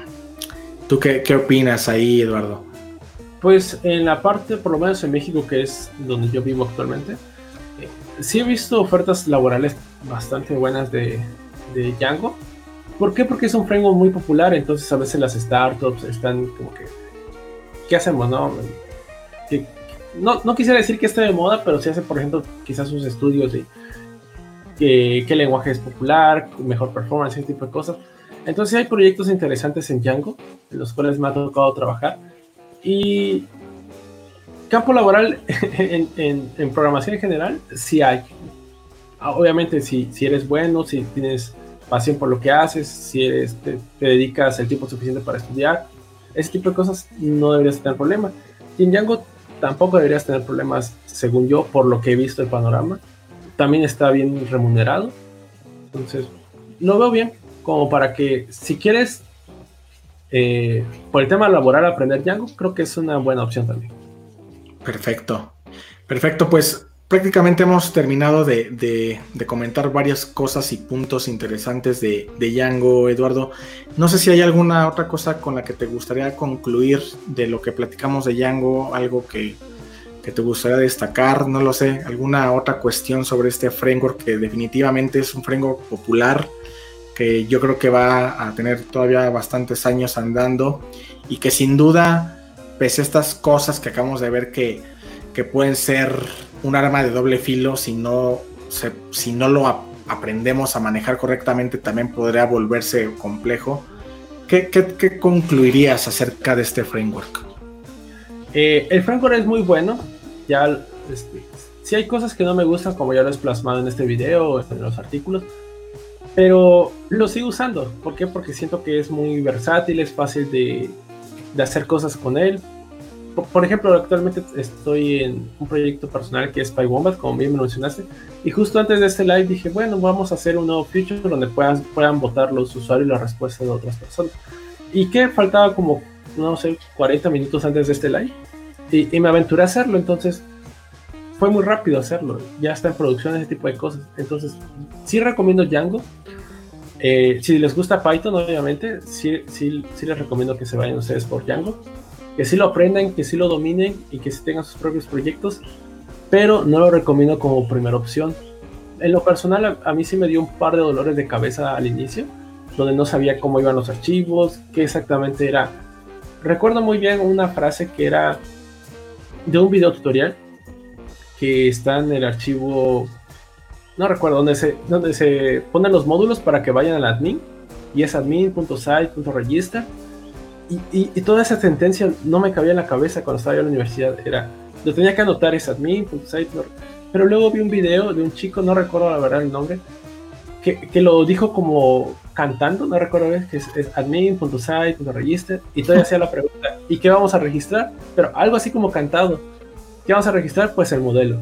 ¿Tú qué, opinas ahí, Eduardo? Pues en la parte, por lo menos en México, que es donde yo vivo actualmente, eh, sí he visto ofertas laborales bastante buenas de, Django. ¿Por qué? Porque es un framework muy popular, entonces a veces las startups están como que, ¿qué hacemos, no? no, quisiera decir que esté de moda, pero si hace, por ejemplo, quizás sus estudios de qué, lenguaje es popular, mejor performance, ese tipo de cosas. Entonces hay proyectos interesantes en Django, en los cuales me ha tocado trabajar. Y campo laboral [laughs] en, programación en general, sí hay. Ah, obviamente, si, si eres bueno, si tienes pasión por lo que haces, si eres, te, te, dedicas el tiempo suficiente para estudiar, ese tipo de cosas no deberías tener problema. Y en Django tampoco deberías tener problemas, según yo, por lo que he visto el panorama. También está bien remunerado. Entonces, lo veo bien, como para que si quieres, eh, por el tema laboral, aprender Django, creo que es una buena opción también. Perfecto. Perfecto, pues prácticamente hemos terminado de, comentar varias cosas y puntos interesantes de, de, Django, Eduardo. No sé si hay alguna otra cosa con la que te gustaría concluir de lo que platicamos de Django, algo que, te gustaría destacar, no lo sé, alguna otra cuestión sobre este framework que definitivamente es un framework popular que yo creo que va a tener todavía bastantes años andando y que sin duda, pese a estas cosas que acabamos de ver que, que pueden ser un arma de doble filo, si no, si no lo aprendemos a manejar correctamente, también podría volverse complejo. ¿Qué, concluirías acerca de este framework? Eh, el framework es muy bueno. Ya, este, si hay cosas que no me gustan, como ya lo he plasmado en este video o en los artículos, pero lo sigo usando. ¿Por qué? Porque siento que es muy versátil, es fácil de, de hacer cosas con él por ejemplo, actualmente estoy en un proyecto personal que es PyWombat, como bien me mencionaste, y justo antes de este live dije, bueno, vamos a hacer un nuevo feature donde puedan, puedan votar los usuarios las respuestas de otras personas. Y que faltaba como, no sé, 40 minutos antes de este live, y, me aventuré a hacerlo, entonces fue muy rápido hacerlo, ya está en producción ese tipo de cosas. Entonces, sí recomiendo Django. Eh, si les gusta Python, obviamente, sí, sí, sí les recomiendo que se vayan ustedes por Django que sí lo aprendan, que sí lo dominen y que sí tengan sus propios proyectos, pero no lo recomiendo como primera opción. En lo personal, a, mí sí me dio un par de dolores de cabeza al inicio, donde no sabía cómo iban los archivos, qué exactamente era. Recuerdo muy bien una frase que era de un video tutorial que está en el archivo no recuerdo, donde se, donde se ponen los módulos para que vayan al admin, y es admin.site.register. Y, y, y, toda esa sentencia no me cabía en la cabeza cuando estaba yo en la universidad. Era, lo tenía que anotar, es admin.site. Pero luego vi un video de un chico, no recuerdo la verdad el nombre, que, que lo dijo como cantando, no recuerdo bien, que es, es admin.site.register, y todavía hacía la pregunta, ¿y qué vamos a registrar? Pero algo así como cantado. ¿Qué vamos a registrar? Pues el modelo.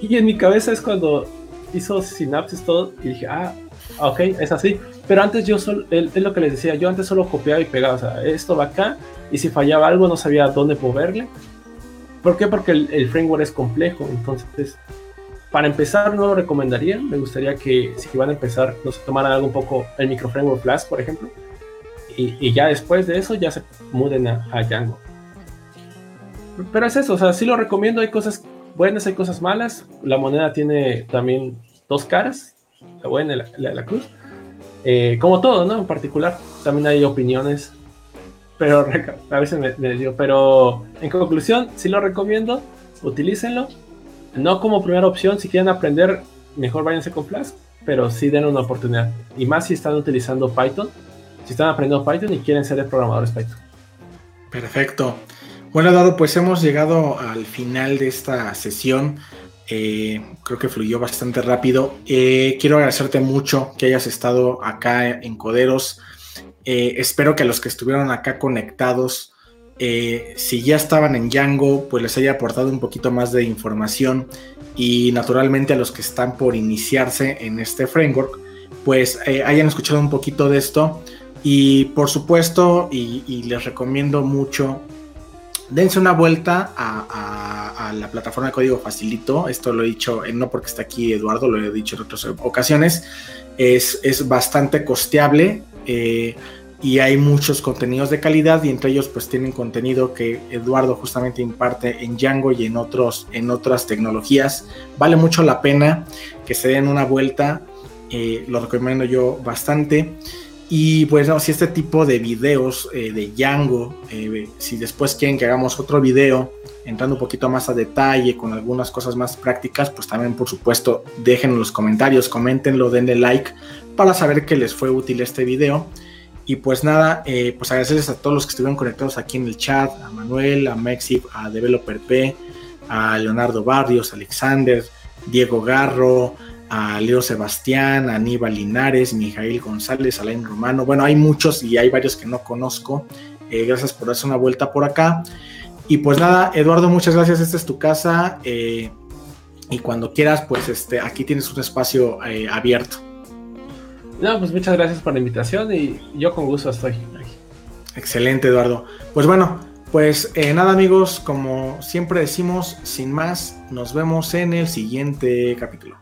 Y en mi cabeza es cuando hizo sinapsis todo y dije, ah, ok, es así. Pero antes yo solo, es lo que les decía, yo antes solo copiaba y pegaba, o sea, esto va acá, y si fallaba algo no sabía dónde moverle. ¿Por qué? Porque el, el framework es complejo, entonces, para empezar no lo recomendaría, me gustaría que si van a empezar, no se tomaran algo un poco el microframework Flask, por ejemplo, y, y, ya después de eso ya se muden a, a Django. Pero es eso, o sea, sí lo recomiendo, hay cosas buenas, hay cosas malas. La moneda tiene también dos caras, la buena y la, la, la cruz. Eh, como todo, ¿no? En particular, también hay opiniones, pero [laughs] a veces me, me, digo, pero en conclusión, sí lo recomiendo, utilícenlo. No como primera opción, si quieren aprender, mejor váyanse con Flask, pero sí den una oportunidad. Y más si están utilizando Python, si están aprendiendo Python y quieren ser programadores Python. Perfecto. Bueno, Dado, pues hemos llegado al final de esta sesión. Eh, creo que fluyó bastante rápido. Eh, quiero agradecerte mucho que hayas estado acá en Coderos. Eh, espero que los que estuvieron acá conectados, si ya estaban en Django, pues les haya aportado un poquito más de información. Y naturalmente a los que están por iniciarse en este framework, pues hayan escuchado un poquito de esto. Y por supuesto, y les recomiendo mucho dense una vuelta a, la plataforma de código facilito. Esto lo he dicho, eh, no porque está aquí Eduardo, lo he dicho en otras ocasiones. Es, es bastante costeable eh, y hay muchos contenidos de calidad y entre ellos pues tienen contenido que Eduardo justamente imparte en Django y en, otros, en otras tecnologías. Vale mucho la pena que se den una vuelta. Eh, lo recomiendo yo bastante. Y pues no, si este tipo de videos eh, de Django, eh, si después quieren que hagamos otro video entrando un poquito más a detalle con algunas cosas más prácticas, pues también por supuesto dejen en los comentarios, coméntenlo, denle like para saber que les fue útil este video. Y pues nada, eh, pues agradecerles a todos los que estuvieron conectados aquí en el chat, a Manuel, a Mexi, a Developer P, a Leonardo Barrios, Alexander, Diego Garro, a Leo Sebastián, a Aníbal Linares, Mijail González, Alain Romano. Bueno, hay muchos y hay varios que no conozco. Eh, gracias por darse una vuelta por acá. Y pues nada, Eduardo, muchas gracias. Esta es tu casa. Eh, y cuando quieras, pues este, aquí tienes un espacio eh, abierto. No, pues muchas gracias por la invitación y yo con gusto estoy aquí. Excelente, Eduardo. Pues bueno, pues eh, nada amigos, como siempre decimos, sin más, nos vemos en el siguiente capítulo.